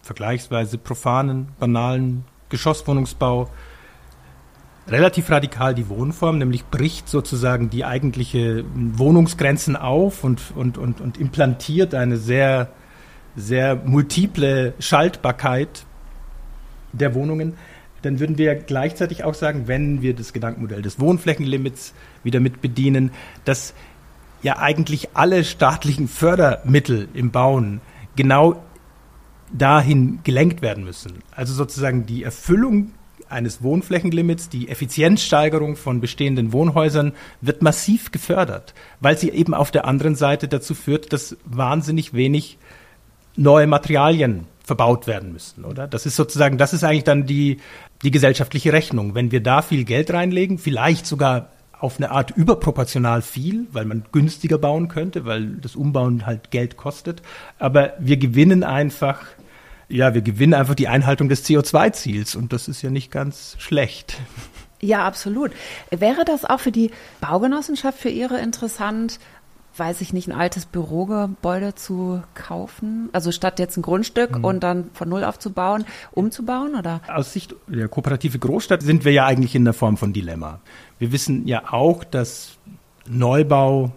vergleichsweise profanen, banalen Geschosswohnungsbau relativ radikal die Wohnform, nämlich bricht sozusagen die eigentliche Wohnungsgrenzen auf und, und, und, und implantiert eine sehr, sehr multiple Schaltbarkeit der Wohnungen, dann würden wir gleichzeitig auch sagen, wenn wir das Gedankenmodell des Wohnflächenlimits wieder mit bedienen, dass ja eigentlich alle staatlichen Fördermittel im Bauen genau dahin gelenkt werden müssen. Also sozusagen die Erfüllung eines Wohnflächenlimits, die Effizienzsteigerung von bestehenden Wohnhäusern wird massiv gefördert, weil sie eben auf der anderen Seite dazu führt, dass wahnsinnig wenig neue Materialien verbaut werden müssen, oder? Das ist sozusagen, das ist eigentlich dann die, die gesellschaftliche Rechnung. Wenn wir da viel Geld reinlegen, vielleicht sogar auf eine Art überproportional viel, weil man günstiger bauen könnte, weil das Umbauen halt Geld kostet. Aber wir gewinnen einfach ja, wir gewinnen einfach die Einhaltung des CO2-Ziels und das ist ja nicht ganz schlecht. Ja, absolut. Wäre das auch für die Baugenossenschaft für Ihre interessant, weiß ich nicht, ein altes Bürogebäude zu kaufen? Also statt jetzt ein Grundstück mhm. und dann von Null aufzubauen, umzubauen, oder? Aus Sicht der kooperative Großstadt sind wir ja eigentlich in der Form von Dilemma. Wir wissen ja auch, dass Neubau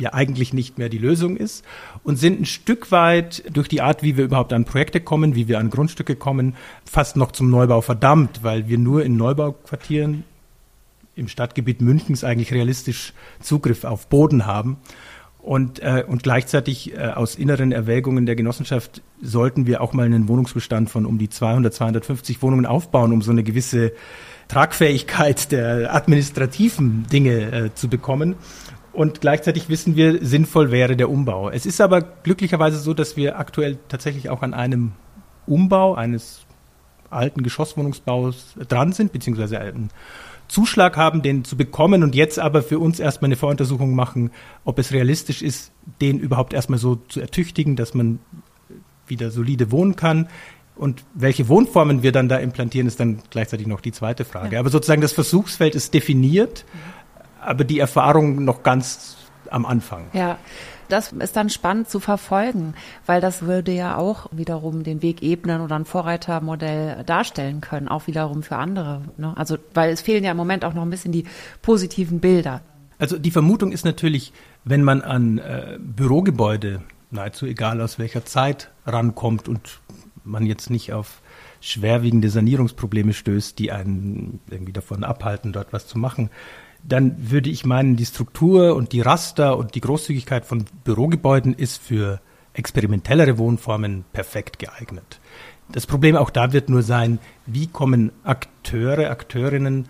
ja eigentlich nicht mehr die Lösung ist und sind ein Stück weit durch die Art, wie wir überhaupt an Projekte kommen, wie wir an Grundstücke kommen, fast noch zum Neubau verdammt, weil wir nur in Neubauquartieren im Stadtgebiet Münchens eigentlich realistisch Zugriff auf Boden haben. Und, äh, und gleichzeitig äh, aus inneren Erwägungen der Genossenschaft sollten wir auch mal einen Wohnungsbestand von um die 200, 250 Wohnungen aufbauen, um so eine gewisse Tragfähigkeit der administrativen Dinge äh, zu bekommen. Und gleichzeitig wissen wir, sinnvoll wäre der Umbau. Es ist aber glücklicherweise so, dass wir aktuell tatsächlich auch an einem Umbau eines alten Geschosswohnungsbaus dran sind, beziehungsweise einen Zuschlag haben, den zu bekommen und jetzt aber für uns erstmal eine Voruntersuchung machen, ob es realistisch ist, den überhaupt erstmal so zu ertüchtigen, dass man wieder solide wohnen kann. Und welche Wohnformen wir dann da implantieren, ist dann gleichzeitig noch die zweite Frage. Ja. Aber sozusagen das Versuchsfeld ist definiert. Mhm aber die Erfahrung noch ganz am Anfang. Ja. Das ist dann spannend zu verfolgen, weil das würde ja auch wiederum den Weg ebnen oder ein Vorreitermodell darstellen können, auch wiederum für andere. Ne? Also, weil es fehlen ja im Moment auch noch ein bisschen die positiven Bilder. Also die Vermutung ist natürlich, wenn man an äh, Bürogebäude, nahezu egal aus welcher Zeit, rankommt und man jetzt nicht auf schwerwiegende Sanierungsprobleme stößt, die einen irgendwie davon abhalten, dort was zu machen, dann würde ich meinen, die Struktur und die Raster und die Großzügigkeit von Bürogebäuden ist für experimentellere Wohnformen perfekt geeignet. Das Problem auch da wird nur sein, wie kommen Akteure, Akteurinnen,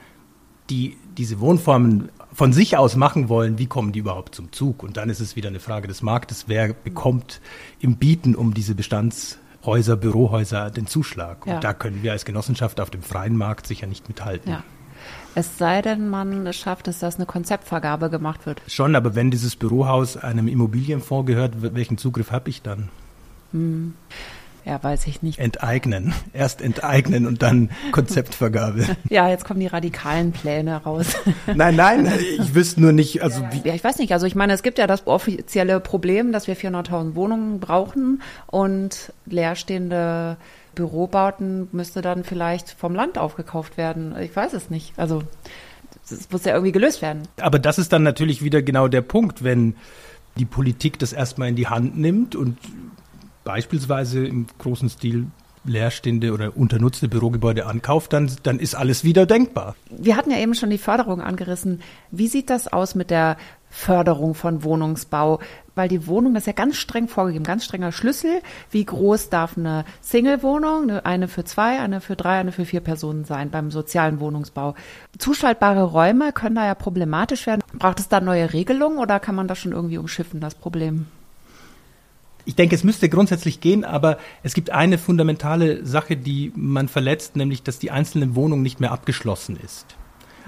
die diese Wohnformen von sich aus machen wollen, wie kommen die überhaupt zum Zug? Und dann ist es wieder eine Frage des Marktes, wer bekommt im Bieten um diese Bestandshäuser, Bürohäuser den Zuschlag? Ja. Und da können wir als Genossenschaft auf dem freien Markt sicher nicht mithalten. Ja. Es sei denn, man schafft es, dass eine Konzeptvergabe gemacht wird. Schon, aber wenn dieses Bürohaus einem Immobilienfonds gehört, welchen Zugriff habe ich dann? Hm. Ja, weiß ich nicht. Enteignen. Erst enteignen und dann Konzeptvergabe. Ja, jetzt kommen die radikalen Pläne raus. Nein, nein, ich wüsste nur nicht, also wie. Ja, ich weiß nicht. Also ich meine, es gibt ja das offizielle Problem, dass wir 400.000 Wohnungen brauchen und leerstehende Bürobauten müsste dann vielleicht vom Land aufgekauft werden. Ich weiß es nicht. Also das muss ja irgendwie gelöst werden. Aber das ist dann natürlich wieder genau der Punkt, wenn die Politik das erstmal in die Hand nimmt und beispielsweise im großen Stil leerstehende oder unternutzte Bürogebäude ankauft, dann, dann ist alles wieder denkbar. Wir hatten ja eben schon die Förderung angerissen. Wie sieht das aus mit der Förderung von Wohnungsbau, weil die Wohnung das ist ja ganz streng vorgegeben, ganz strenger Schlüssel. Wie groß darf eine Single-Wohnung, eine für zwei, eine für drei, eine für vier Personen sein beim sozialen Wohnungsbau? Zuschaltbare Räume können da ja problematisch werden. Braucht es da neue Regelungen oder kann man das schon irgendwie umschiffen, das Problem? Ich denke, es müsste grundsätzlich gehen, aber es gibt eine fundamentale Sache, die man verletzt, nämlich, dass die einzelne Wohnung nicht mehr abgeschlossen ist.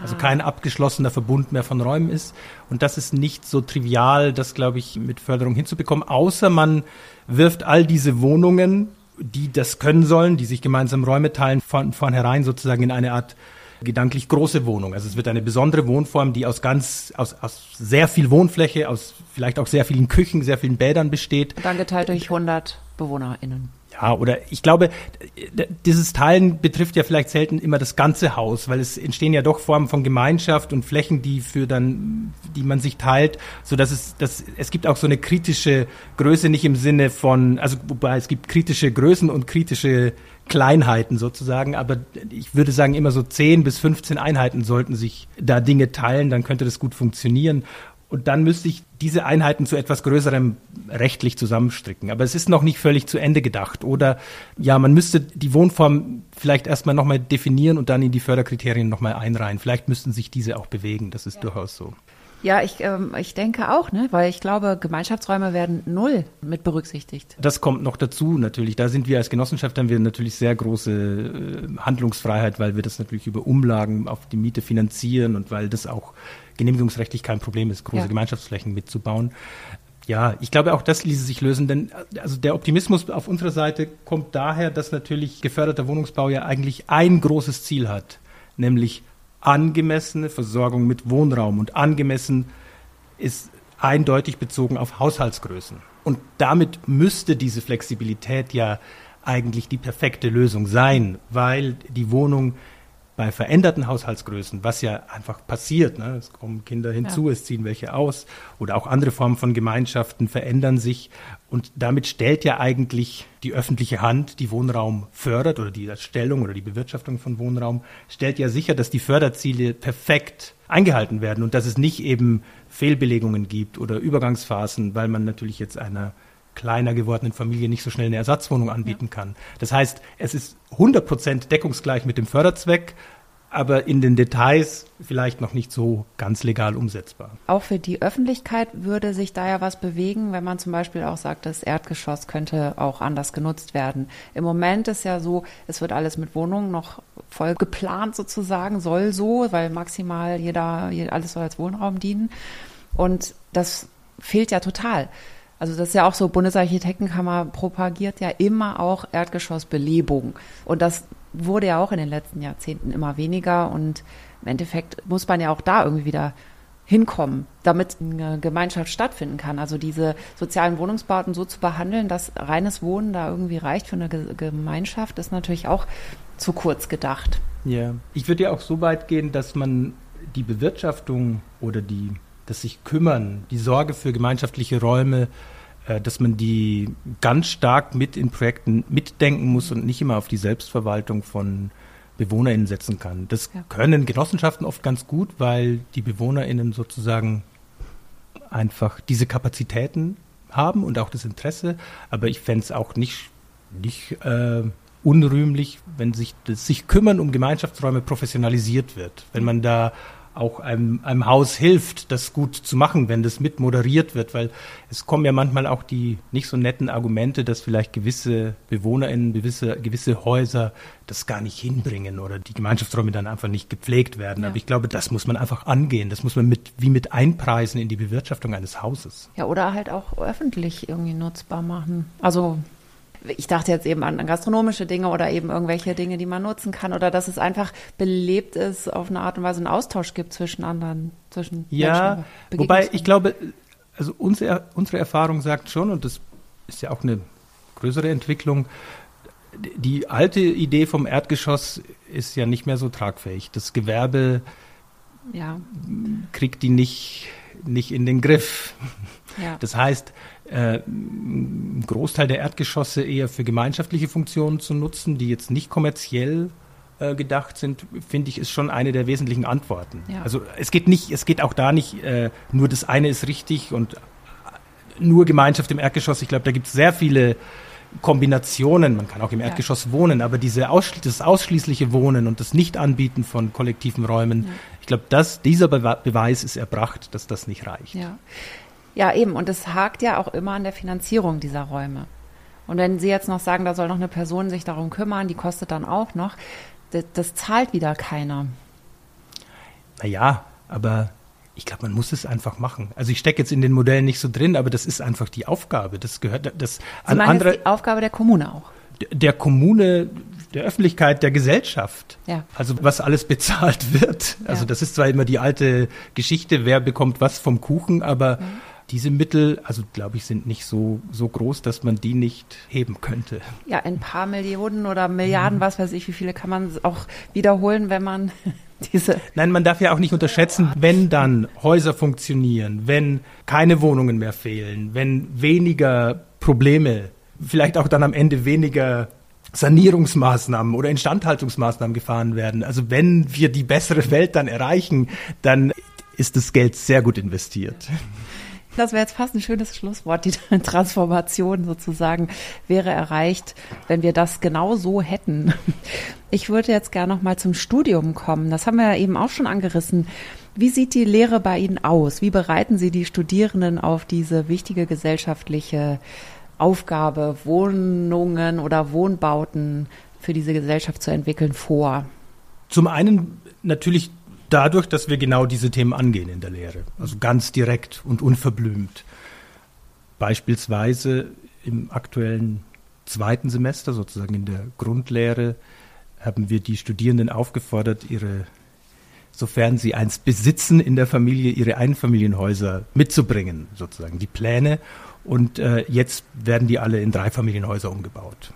Also kein abgeschlossener Verbund mehr von Räumen ist. Und das ist nicht so trivial, das, glaube ich, mit Förderung hinzubekommen, außer man wirft all diese Wohnungen, die das können sollen, die sich gemeinsam Räume teilen, von vornherein sozusagen in eine Art gedanklich große Wohnung. Also es wird eine besondere Wohnform, die aus ganz, aus, aus sehr viel Wohnfläche, aus vielleicht auch sehr vielen Küchen, sehr vielen Bädern besteht. Dann geteilt durch 100 BewohnerInnen. Ja, oder ich glaube, dieses Teilen betrifft ja vielleicht selten immer das ganze Haus, weil es entstehen ja doch Formen von Gemeinschaft und Flächen, die für dann, die man sich teilt, so dass es, dass es gibt auch so eine kritische Größe nicht im Sinne von, also wobei es gibt kritische Größen und kritische Kleinheiten sozusagen, aber ich würde sagen, immer so 10 bis 15 Einheiten sollten sich da Dinge teilen, dann könnte das gut funktionieren. Und dann müsste ich diese Einheiten zu etwas Größerem rechtlich zusammenstricken. Aber es ist noch nicht völlig zu Ende gedacht. Oder ja, man müsste die Wohnform vielleicht erstmal nochmal definieren und dann in die Förderkriterien nochmal einreihen. Vielleicht müssten sich diese auch bewegen. Das ist ja. durchaus so. Ja, ich, ähm, ich denke auch, ne? weil ich glaube, Gemeinschaftsräume werden null mit berücksichtigt. Das kommt noch dazu natürlich. Da sind wir als Genossenschaft haben wir natürlich sehr große äh, Handlungsfreiheit, weil wir das natürlich über Umlagen auf die Miete finanzieren und weil das auch genehmigungsrechtlich kein Problem ist, große ja. Gemeinschaftsflächen mitzubauen. Ja, ich glaube, auch das ließe sich lösen, denn also der Optimismus auf unserer Seite kommt daher, dass natürlich geförderter Wohnungsbau ja eigentlich ein großes Ziel hat, nämlich angemessene Versorgung mit Wohnraum. Und angemessen ist eindeutig bezogen auf Haushaltsgrößen. Und damit müsste diese Flexibilität ja eigentlich die perfekte Lösung sein, weil die Wohnung bei veränderten Haushaltsgrößen, was ja einfach passiert, ne? es kommen Kinder hinzu, ja. es ziehen welche aus oder auch andere Formen von Gemeinschaften verändern sich und damit stellt ja eigentlich die öffentliche Hand, die Wohnraum fördert oder die Erstellung oder die Bewirtschaftung von Wohnraum, stellt ja sicher, dass die Förderziele perfekt eingehalten werden und dass es nicht eben Fehlbelegungen gibt oder Übergangsphasen, weil man natürlich jetzt einer kleiner gewordenen Familie nicht so schnell eine Ersatzwohnung anbieten ja. kann. Das heißt, es ist 100 Prozent deckungsgleich mit dem Förderzweck, aber in den Details vielleicht noch nicht so ganz legal umsetzbar. Auch für die Öffentlichkeit würde sich da ja was bewegen, wenn man zum Beispiel auch sagt, das Erdgeschoss könnte auch anders genutzt werden. Im Moment ist ja so, es wird alles mit Wohnungen noch voll geplant sozusagen, soll so, weil maximal jeder, alles soll als Wohnraum dienen. Und das fehlt ja total. Also das ist ja auch so, Bundesarchitektenkammer propagiert ja immer auch Erdgeschossbelebung. Und das wurde ja auch in den letzten Jahrzehnten immer weniger. Und im Endeffekt muss man ja auch da irgendwie wieder hinkommen, damit eine Gemeinschaft stattfinden kann. Also diese sozialen Wohnungsbauten so zu behandeln, dass reines Wohnen da irgendwie reicht für eine Gemeinschaft, ist natürlich auch zu kurz gedacht. Ja, ich würde ja auch so weit gehen, dass man die Bewirtschaftung oder die das sich kümmern, die Sorge für gemeinschaftliche Räume, äh, dass man die ganz stark mit in Projekten mitdenken muss und nicht immer auf die Selbstverwaltung von BewohnerInnen setzen kann. Das ja. können Genossenschaften oft ganz gut, weil die BewohnerInnen sozusagen einfach diese Kapazitäten haben und auch das Interesse. Aber ich fände es auch nicht, nicht äh, unrühmlich, wenn sich das sich kümmern um Gemeinschaftsräume professionalisiert wird. Wenn man da auch einem, einem Haus hilft, das gut zu machen, wenn das mit moderiert wird, weil es kommen ja manchmal auch die nicht so netten Argumente, dass vielleicht gewisse BewohnerInnen, gewisse, gewisse Häuser das gar nicht hinbringen oder die Gemeinschaftsräume dann einfach nicht gepflegt werden. Ja. Aber ich glaube, das muss man einfach angehen. Das muss man mit, wie mit einpreisen in die Bewirtschaftung eines Hauses. Ja, oder halt auch öffentlich irgendwie nutzbar machen. Also ich dachte jetzt eben an, gastronomische Dinge oder eben irgendwelche Dinge, die man nutzen kann oder dass es einfach belebt ist, auf eine Art und Weise einen Austausch gibt zwischen anderen, zwischen Ja, Menschen, wobei ich glaube, also unsere, unsere Erfahrung sagt schon, und das ist ja auch eine größere Entwicklung, die alte Idee vom Erdgeschoss ist ja nicht mehr so tragfähig. Das Gewerbe ja. kriegt die nicht, nicht in den Griff. Ja. Das heißt, äh, einen Großteil der Erdgeschosse eher für gemeinschaftliche Funktionen zu nutzen, die jetzt nicht kommerziell äh, gedacht sind, finde ich, ist schon eine der wesentlichen Antworten. Ja. Also es geht nicht, es geht auch da nicht, äh, nur das eine ist richtig und nur Gemeinschaft im Erdgeschoss. Ich glaube, da gibt es sehr viele Kombinationen. Man kann auch im Ja. Erdgeschoss wohnen, aber diese ausschli das ausschließliche Wohnen und das Nicht-Anbieten von kollektiven Räumen, Ja. ich glaube, dieser Bewe Beweis ist erbracht, dass das nicht reicht. Ja. Ja, eben. Und es hakt ja auch immer an der Finanzierung dieser Räume. Und wenn Sie jetzt noch sagen, da soll noch eine Person sich darum kümmern, die kostet dann auch noch, das, das zahlt wieder keiner. Naja, aber ich glaube, man muss es einfach machen. Also ich stecke jetzt in den Modellen nicht so drin, aber das ist einfach die Aufgabe. Das gehört das Sie an andere die Aufgabe der Kommune auch. der Kommune, der Öffentlichkeit, der Gesellschaft. Ja. Also was alles bezahlt wird. Also Ja. das ist zwar immer die alte Geschichte, wer bekommt was vom Kuchen, aber Mhm. Diese Mittel, also glaube ich, sind nicht so, so groß, dass man die nicht heben könnte. Ja, ein paar Millionen oder Milliarden, was weiß ich, wie viele kann man auch wiederholen, wenn man diese. Nein, man darf ja auch nicht unterschätzen, wenn dann Häuser funktionieren, wenn keine Wohnungen mehr fehlen, wenn weniger Probleme, vielleicht auch dann am Ende weniger Sanierungsmaßnahmen oder Instandhaltungsmaßnahmen gefahren werden. Also wenn wir die bessere Welt dann erreichen, dann ist das Geld sehr gut investiert. Das wäre jetzt fast ein schönes Schlusswort. Die Transformation sozusagen wäre erreicht, wenn wir das genau so hätten. Ich würde jetzt gerne noch mal zum Studium kommen. Das haben wir ja eben auch schon angerissen. Wie sieht die Lehre bei Ihnen aus? Wie bereiten Sie die Studierenden auf diese wichtige gesellschaftliche Aufgabe, Wohnungen oder Wohnbauten für diese Gesellschaft zu entwickeln, vor? Zum einen natürlich dadurch, dass wir genau diese Themen angehen in der Lehre. Also ganz direkt und unverblümt. Beispielsweise im aktuellen zweiten Semester, sozusagen in der Grundlehre, haben wir die Studierenden aufgefordert, ihre, sofern sie eins besitzen in der Familie, ihre Einfamilienhäuser mitzubringen, sozusagen die Pläne. Und äh, jetzt werden die alle in Dreifamilienhäuser umgebaut.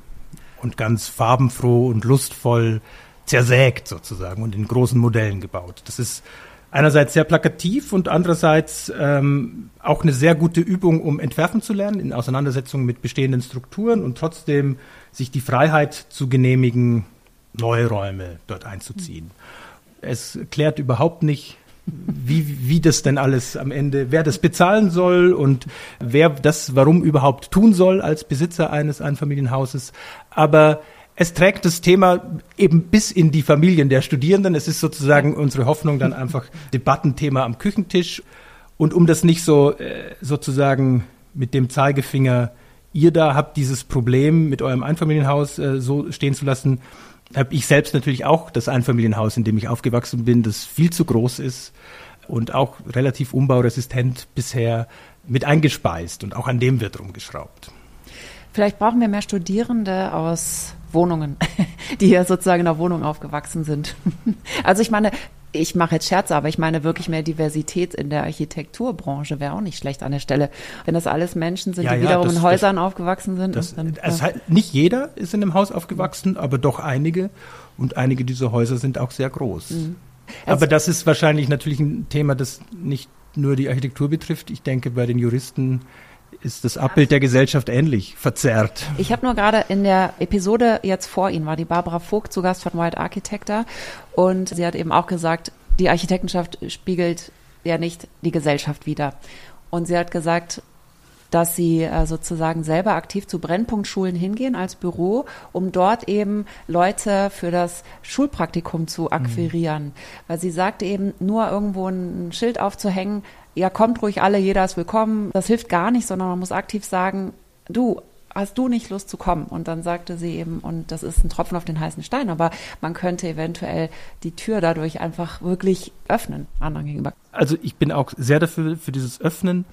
Und ganz farbenfroh und lustvoll zersägt sozusagen und in großen Modellen gebaut. Das ist einerseits sehr plakativ und andererseits ähm, auch eine sehr gute Übung, um entwerfen zu lernen in Auseinandersetzung mit bestehenden Strukturen und trotzdem sich die Freiheit zu genehmigen, neue Räume dort einzuziehen. Es klärt überhaupt nicht, wie, wie das denn alles am Ende, wer das bezahlen soll und wer das warum überhaupt tun soll als Besitzer eines Einfamilienhauses. Aber es trägt das Thema eben bis in die Familien der Studierenden. Es ist sozusagen unsere Hoffnung dann einfach Debattenthema am Küchentisch. Und um das nicht so äh, sozusagen mit dem Zeigefinger, ihr da habt dieses Problem mit eurem Einfamilienhaus äh, so stehen zu lassen, habe ich selbst natürlich auch das Einfamilienhaus, in dem ich aufgewachsen bin, das viel zu groß ist und auch relativ umbauresistent bisher mit eingespeist und auch an dem wird rumgeschraubt. Vielleicht brauchen wir mehr Studierende aus Wohnungen, die ja sozusagen in der Wohnung aufgewachsen sind. Also ich meine, ich mache jetzt Scherze, aber ich meine wirklich mehr Diversität in der Architekturbranche wäre auch nicht schlecht an der Stelle. Wenn das alles Menschen sind, Ja, die ja, wiederum das- in Häusern aufgewachsen sind. Das, dann, es ja. halt, nicht jeder ist in einem Haus aufgewachsen, aber doch einige. Und einige dieser Häuser sind auch sehr groß. Mhm. aber das ist wahrscheinlich natürlich ein Thema, das nicht nur die Architektur betrifft. Ich denke, bei den Juristen ist das Abbild der Gesellschaft ähnlich verzerrt. Ich habe nur gerade in der Episode jetzt vor Ihnen war die Barbara Vogt zu Gast von White Architector und sie hat eben auch gesagt, die Architektenschaft spiegelt ja nicht die Gesellschaft wider. Und sie hat gesagt, dass sie äh, sozusagen selber aktiv zu Brennpunktschulen hingehen als Büro, um dort eben Leute für das Schulpraktikum zu akquirieren. Weil sie sagte eben, nur irgendwo ein Schild aufzuhängen, ja, kommt ruhig alle, jeder ist willkommen, das hilft gar nicht, sondern man muss aktiv sagen, du, hast du nicht Lust zu kommen? Und dann sagte sie eben, und das ist ein Tropfen auf den heißen Stein, aber man könnte eventuell die Tür dadurch einfach wirklich öffnen, anderen gegenüber. Also ich bin auch sehr dafür, für dieses Öffnen.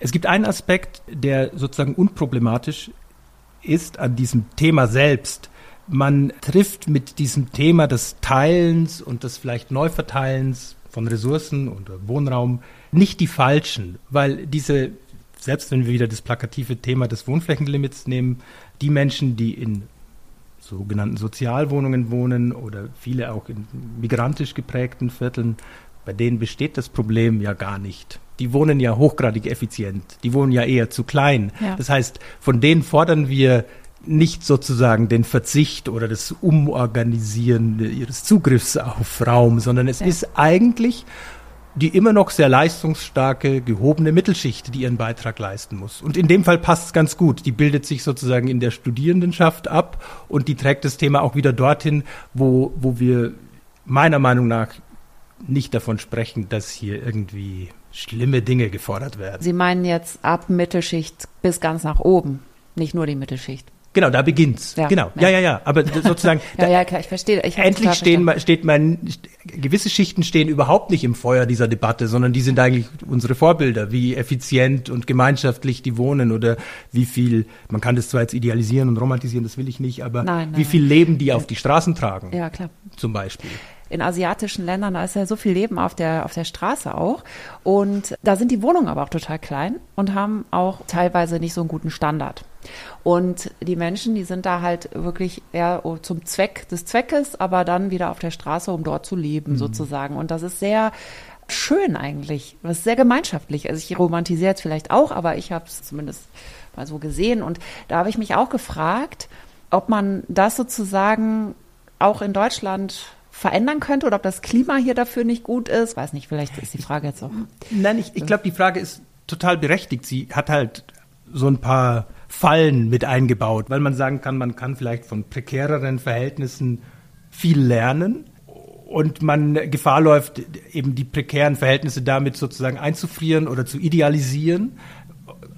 Es gibt einen Aspekt, der sozusagen unproblematisch ist an diesem Thema selbst. Man trifft mit diesem Thema des Teilens und des vielleicht Neuverteilens von Ressourcen und Wohnraum nicht die falschen, weil diese, selbst wenn wir wieder das plakative Thema des Wohnflächenlimits nehmen, die Menschen, die in sogenannten Sozialwohnungen wohnen oder viele auch in migrantisch geprägten Vierteln, bei denen besteht das Problem ja gar nicht. Die wohnen ja hochgradig effizient, die wohnen ja eher zu klein. Ja. Das heißt, von denen fordern wir nicht sozusagen den Verzicht oder das Umorganisieren ihres Zugriffs auf Raum, sondern es ja. ist eigentlich die immer noch sehr leistungsstarke, gehobene Mittelschicht, die ihren Beitrag leisten muss. Und in dem Fall passt es ganz gut. Die bildet sich sozusagen in der Studierendenschaft ab und die trägt das Thema auch wieder dorthin, wo, wo wir meiner Meinung nach nicht davon sprechen, dass hier irgendwie schlimme Dinge gefordert werden. Sie meinen jetzt ab Mittelschicht bis ganz nach oben, nicht nur die Mittelschicht. Genau, da beginnt's. Ja, genau. Ja, ja, ja. Aber sozusagen. ja, ja, klar, ich verstehe. Ich endlich stehen, steht man, gewisse Schichten stehen überhaupt nicht im Feuer dieser Debatte, sondern die sind eigentlich unsere Vorbilder, wie effizient und gemeinschaftlich die wohnen oder wie viel, man kann das zwar jetzt idealisieren und romantisieren, das will ich nicht, aber nein, nein, wie viel Leben die auf die Straßen tragen. Ja, klar. Zum Beispiel in asiatischen Ländern, da ist ja so viel Leben auf der, auf der Straße auch. Und da sind die Wohnungen aber auch total klein und haben auch teilweise nicht so einen guten Standard. Und die Menschen, die sind da halt wirklich eher zum Zweck des Zweckes, aber dann wieder auf der Straße, um dort zu leben, mhm. sozusagen. Und das ist sehr schön eigentlich. Das ist sehr gemeinschaftlich. Also ich romantisiere jetzt vielleicht auch, aber ich habe es zumindest mal so gesehen. Und da habe ich mich auch gefragt, ob man das sozusagen auch in Deutschland verändern könnte oder ob das Klima hier dafür nicht gut ist. Weiß nicht, vielleicht ist die Frage jetzt auch. Nein, ich, ich glaube, die Frage ist total berechtigt. Sie hat halt so ein paar Fallen mit eingebaut, weil man sagen kann, man kann vielleicht von prekäreren Verhältnissen viel lernen und man Gefahr läuft, eben die prekären Verhältnisse damit sozusagen einzufrieren oder zu idealisieren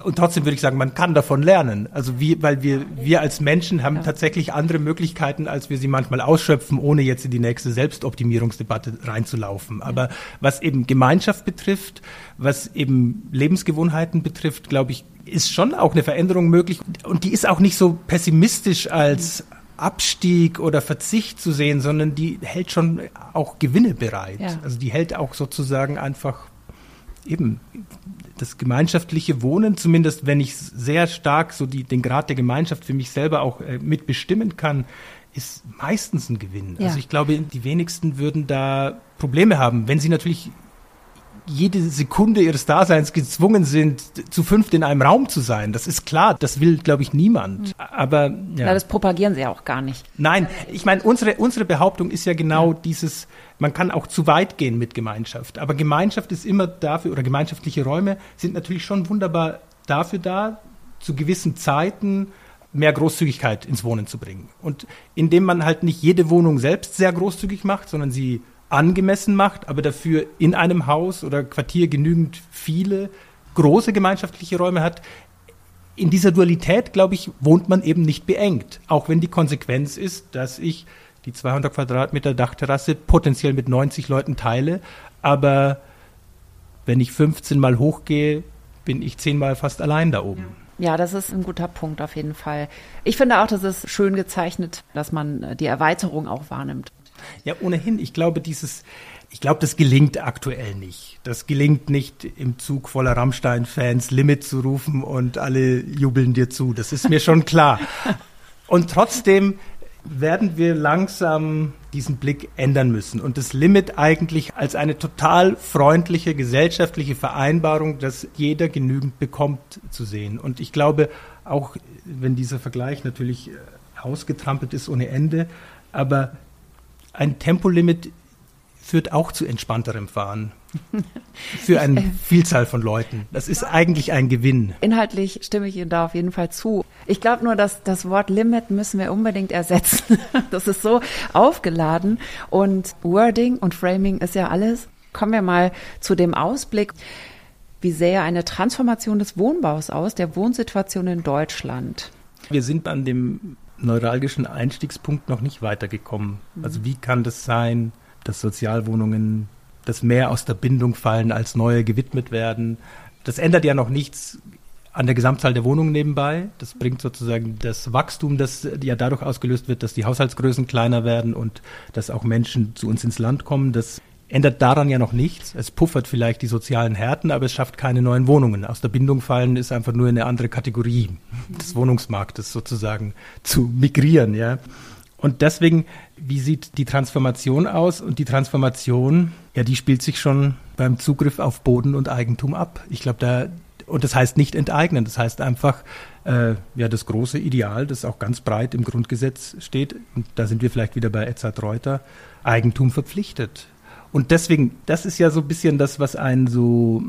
und trotzdem würde ich sagen, man kann davon lernen. Also wie, weil wir, wir als Menschen haben ja. tatsächlich andere Möglichkeiten, als wir sie manchmal ausschöpfen, ohne jetzt in die nächste Selbstoptimierungsdebatte reinzulaufen. Aber ja. was eben Gemeinschaft betrifft, was eben Lebensgewohnheiten betrifft, glaube ich, ist schon auch eine Veränderung möglich. Und die ist auch nicht so pessimistisch als Abstieg oder Verzicht zu sehen, sondern die hält schon auch Gewinne bereit. Ja. Also die hält auch sozusagen einfach eben das gemeinschaftliche Wohnen, zumindest wenn ich sehr stark so die, den Grad der Gemeinschaft für mich selber auch äh, mitbestimmen kann, ist meistens ein Gewinn. Ja. Also ich glaube, die wenigsten würden da Probleme haben, wenn sie natürlich jede Sekunde ihres Daseins gezwungen sind, zu fünft in einem Raum zu sein. Das ist klar, das will, glaube ich, niemand. Aber ja. Na, das propagieren sie ja auch gar nicht. Nein, ich meine, unsere, unsere Behauptung ist ja genau ja. dieses, man kann auch zu weit gehen mit Gemeinschaft. Aber Gemeinschaft ist immer dafür, oder gemeinschaftliche Räume sind natürlich schon wunderbar dafür da, zu gewissen Zeiten mehr Großzügigkeit ins Wohnen zu bringen. Und indem man halt nicht jede Wohnung selbst sehr großzügig macht, sondern sie angemessen macht, aber dafür in einem Haus oder Quartier genügend viele große gemeinschaftliche Räume hat. In dieser Dualität, glaube ich, wohnt man eben nicht beengt. Auch wenn die Konsequenz ist, dass ich die 200 Quadratmeter Dachterrasse potenziell mit 90 Leuten teile. Aber wenn ich 15 Mal hochgehe, bin ich zehnmal fast allein da oben. Ja, das ist ein guter Punkt auf jeden Fall. Ich finde auch, das ist schön gezeichnet, dass man die Erweiterung auch wahrnimmt. Ja, ohnehin. Ich glaube, dieses, ich glaube, das gelingt aktuell nicht. Das gelingt nicht, im Zug voller Rammstein-Fans Limit zu rufen und alle jubeln dir zu. Das ist mir schon klar. Und trotzdem werden wir langsam diesen Blick ändern müssen und das Limit eigentlich als eine total freundliche gesellschaftliche Vereinbarung, dass jeder genügend bekommt, zu sehen. Und ich glaube, auch wenn dieser Vergleich natürlich äh, ausgetrampelt ist ohne Ende, aber ein Tempolimit führt auch zu entspannterem Fahren. Für eine Vielzahl von Leuten. Das ist eigentlich ein Gewinn. Inhaltlich stimme ich Ihnen da auf jeden Fall zu. Ich glaube nur, dass das Wort Limit müssen wir unbedingt ersetzen. Das ist so aufgeladen und Wording und Framing ist ja alles. Kommen wir mal zu dem Ausblick. Wie sähe eine Transformation des Wohnbaus aus, der Wohnsituation in Deutschland? Wir sind an dem neuralgischen Einstiegspunkt noch nicht weitergekommen. Mhm. Also wie kann das sein, dass Sozialwohnungen, dass mehr aus der Bindung fallen, als neue gewidmet werden? Das ändert ja noch nichts an der Gesamtzahl der Wohnungen nebenbei. Das bringt sozusagen das Wachstum, das ja dadurch ausgelöst wird, dass die Haushaltsgrößen kleiner werden und dass auch Menschen zu uns ins Land kommen. Das ändert daran ja noch nichts. Es puffert vielleicht die sozialen Härten, aber es schafft keine neuen Wohnungen. Aus der Bindung fallen ist einfach nur eine andere Kategorie des Wohnungsmarktes sozusagen zu migrieren, ja. Und deswegen, wie sieht die Transformation aus? Und die Transformation, ja, die spielt sich schon beim Zugriff auf Boden und Eigentum ab. Ich glaube, da Und das heißt nicht enteignen, das heißt einfach, äh, ja, das große Ideal, das auch ganz breit im Grundgesetz steht, und da sind wir vielleicht wieder bei Edzard Reuter, Eigentum verpflichtet. Und deswegen, das ist ja so ein bisschen das, was einen so,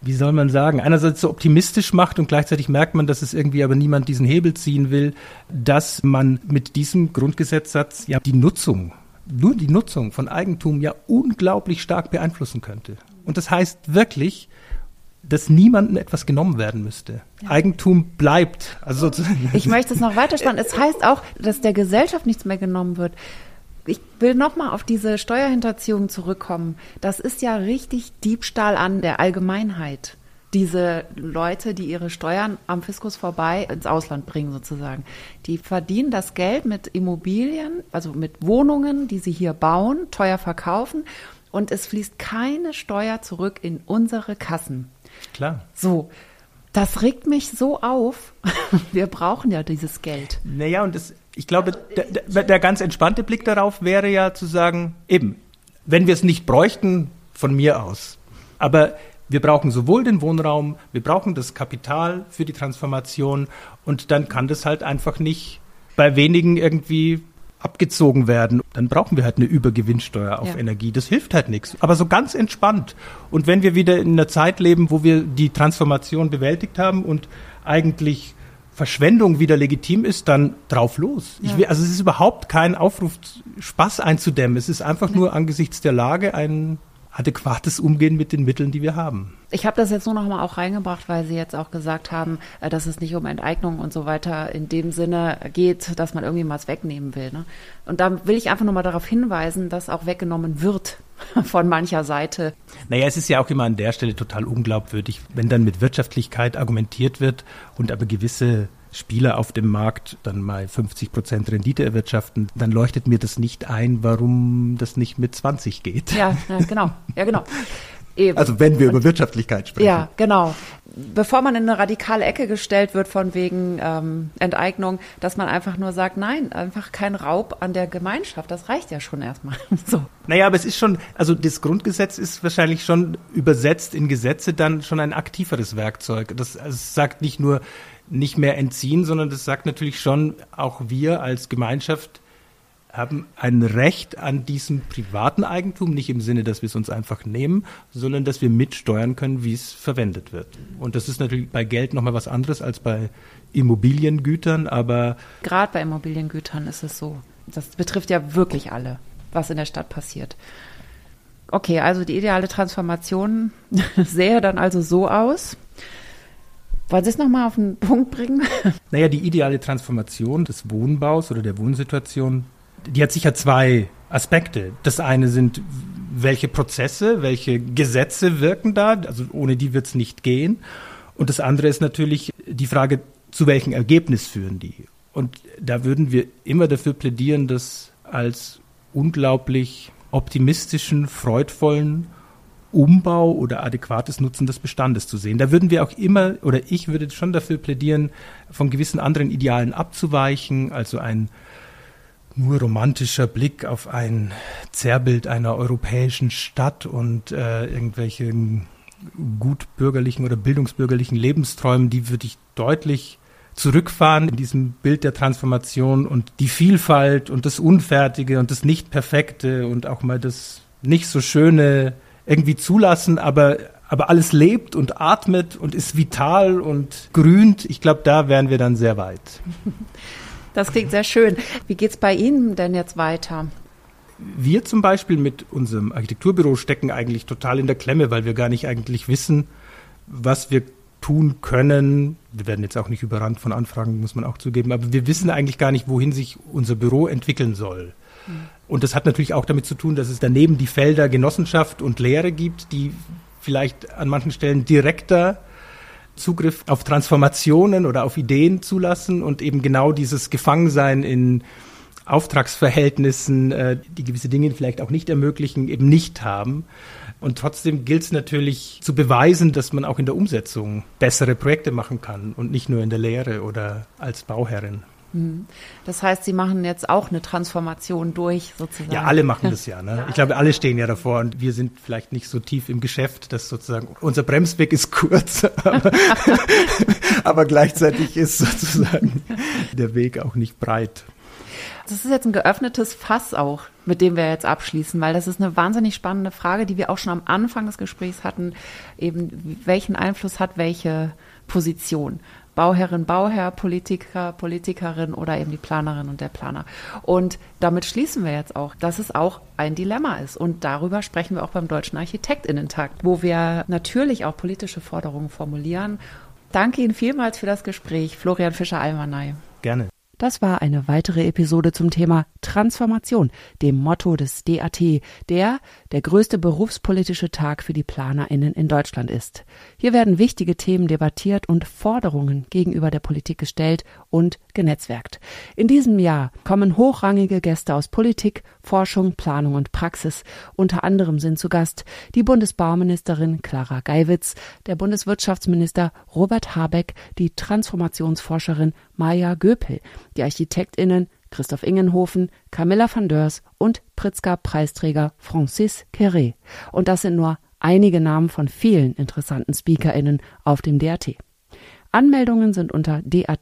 wie soll man sagen, einerseits so optimistisch macht und gleichzeitig merkt man, dass es irgendwie aber niemand diesen Hebel ziehen will, dass man mit diesem Grundgesetzsatz ja die Nutzung, nur die Nutzung von Eigentum ja unglaublich stark beeinflussen könnte. Und das heißt wirklich, dass niemandem etwas genommen werden müsste. Ja. Eigentum bleibt. Also ich möchte es noch weiter spannen. Es heißt auch, dass der Gesellschaft nichts mehr genommen wird. Ich will nochmal auf diese Steuerhinterziehung zurückkommen. Das ist ja richtig Diebstahl an der Allgemeinheit. Diese Leute, die ihre Steuern am Fiskus vorbei ins Ausland bringen, sozusagen. Die verdienen das Geld mit Immobilien, also mit Wohnungen, die sie hier bauen, teuer verkaufen. Und es fließt keine Steuer zurück in unsere Kassen. Klar. So. Das regt mich so auf. Wir brauchen ja dieses Geld. Naja, und das, ich glaube, der, der, der ganz entspannte Blick darauf wäre ja zu sagen, eben, wenn wir es nicht bräuchten, von mir aus. Aber wir brauchen sowohl den Wohnraum, wir brauchen das Kapital für die Transformation und dann kann das halt einfach nicht bei wenigen irgendwie abgezogen werden, dann brauchen wir halt eine Übergewinnsteuer auf ja. Energie. Das hilft halt nichts. Aber so ganz entspannt. Und wenn wir wieder in einer Zeit leben, wo wir die Transformation bewältigt haben und eigentlich Verschwendung wieder legitim ist, dann drauf los. Ja. Will, also es ist überhaupt kein Aufruf, Spaß einzudämmen. Es ist einfach nur angesichts der Lage ein adäquates Umgehen mit den Mitteln, die wir haben. Ich habe das jetzt nur noch mal auch reingebracht, weil Sie jetzt auch gesagt haben, äh, dass es nicht um Enteignung und so weiter in dem Sinne geht, dass man irgendwie was wegnehmen will. Ne? Und da will ich einfach nur mal darauf hinweisen, dass auch weggenommen wird von mancher Seite. Naja, es ist ja auch immer an der Stelle total unglaubwürdig, wenn dann mit Wirtschaftlichkeit argumentiert wird und aber gewisse Spieler auf dem Markt dann mal 50 Prozent Rendite erwirtschaften, dann leuchtet mir das nicht ein, warum das nicht mit 20 geht. Ja, ja genau. Ja, genau. Eben. Also wenn wir über Wirtschaftlichkeit sprechen. Ja, genau. Bevor man in eine radikale Ecke gestellt wird von wegen ähm, Enteignung, dass man einfach nur sagt, nein, einfach kein Raub an der Gemeinschaft. Das reicht ja schon erstmal. so. Naja, aber es ist schon, also das Grundgesetz ist wahrscheinlich schon übersetzt in Gesetze dann schon ein aktiveres Werkzeug. Das also sagt nicht nur, nicht mehr entziehen, sondern das sagt natürlich schon, auch wir als Gemeinschaft haben ein Recht an diesem privaten Eigentum, nicht im Sinne, dass wir es uns einfach nehmen, sondern dass wir mitsteuern können, wie es verwendet wird. Und das ist natürlich bei Geld nochmal was anderes als bei Immobiliengütern, aber. Gerade bei Immobiliengütern ist es so. Das betrifft ja wirklich alle, was in der Stadt passiert. Okay, also die ideale Transformation sähe dann also so aus. Wollen Sie es nochmal auf den Punkt bringen? Naja, die ideale Transformation des Wohnbaus oder der Wohnsituation, die hat sicher zwei Aspekte. Das eine sind, welche Prozesse, welche Gesetze wirken da, also ohne die wird es nicht gehen. Und das andere ist natürlich die Frage, zu welchem Ergebnis führen die? Und da würden wir immer dafür plädieren, das als unglaublich optimistischen, freudvollen Umbau oder adäquates Nutzen des Bestandes zu sehen. Da würden wir auch immer, oder ich würde schon dafür plädieren, von gewissen anderen Idealen abzuweichen, also ein nur romantischer Blick auf ein Zerrbild einer europäischen Stadt und äh, irgendwelche gutbürgerlichen oder bildungsbürgerlichen Lebensträumen, die würde ich deutlich zurückfahren in diesem Bild der Transformation und die Vielfalt und das Unfertige und das Nicht-Perfekte und auch mal das nicht so schöne irgendwie zulassen, aber, aber alles lebt und atmet und ist vital und grünt. Ich glaube, da wären wir dann sehr weit. Das klingt sehr schön. Wie geht es bei Ihnen denn jetzt weiter? Wir zum Beispiel mit unserem Architekturbüro stecken eigentlich total in der Klemme, weil wir gar nicht eigentlich wissen, was wir tun können. Wir werden jetzt auch nicht überrannt von Anfragen, muss man auch zugeben, aber wir wissen eigentlich gar nicht, wohin sich unser Büro entwickeln soll. Und das hat natürlich auch damit zu tun, dass es daneben die Felder Genossenschaft und Lehre gibt, die vielleicht an manchen Stellen direkter Zugriff auf Transformationen oder auf Ideen zulassen und eben genau dieses Gefangensein in Auftragsverhältnissen, äh, die gewisse Dinge vielleicht auch nicht ermöglichen, eben nicht haben. Und trotzdem gilt es natürlich zu beweisen, dass man auch in der Umsetzung bessere Projekte machen kann und nicht nur in der Lehre oder als Bauherrin. Mhm. Das heißt, Sie machen jetzt auch eine Transformation durch, sozusagen. Ja, alle machen das ja. Ne? Ich glaube, alle stehen ja davor und wir sind vielleicht nicht so tief im Geschäft, dass sozusagen unser Bremsweg ist kurz, aber, aber gleichzeitig ist sozusagen der Weg auch nicht breit. Das ist jetzt ein geöffnetes Fass auch, mit dem wir jetzt abschließen, weil das ist eine wahnsinnig spannende Frage, die wir auch schon am Anfang des Gesprächs hatten. Eben, welchen Einfluss hat welche Position? Bauherrin, Bauherr, Politiker, Politikerin oder eben die Planerin und der Planer. Und damit schließen wir jetzt auch, dass es auch ein Dilemma ist. Und darüber sprechen wir auch beim Deutschen Architektinnentag, wo wir natürlich auch politische Forderungen formulieren. Danke Ihnen vielmals für das Gespräch, Florian Fischer-Almanay. Gerne. Das war eine weitere Episode zum Thema Transformation, dem Motto des DAT, der der größte berufspolitische Tag für die PlanerInnen in Deutschland ist. Hier werden wichtige Themen debattiert und Forderungen gegenüber der Politik gestellt und genetzwerkt. In diesem Jahr kommen hochrangige Gäste aus Politik, Forschung, Planung und Praxis. Unter anderem sind zu Gast die Bundesbauministerin Clara Geiwitz, der Bundeswirtschaftsminister Robert Habeck, die Transformationsforscherin Maja Göpel, die ArchitektInnen Christoph Ingenhofen, Camilla van Deurs und Pritzker-Preisträger Francis Queré. Und das sind nur einige Namen von vielen interessanten SpeakerInnen auf dem DAT. Anmeldungen sind unter dat.bak.de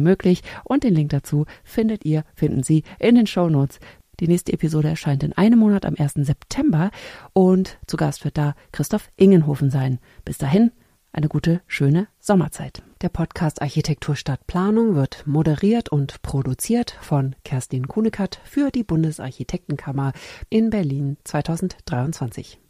möglich und den Link dazu findet ihr, finden Sie in den Show Notes. Die nächste Episode erscheint in einem Monat am 1. September und zu Gast wird da Christoph Ingenhofen sein. Bis dahin eine gute, schöne Sommerzeit. Der Podcast Architektur statt Planung wird moderiert und produziert von Kerstin Kunekat für die Bundesarchitektenkammer in Berlin 2023.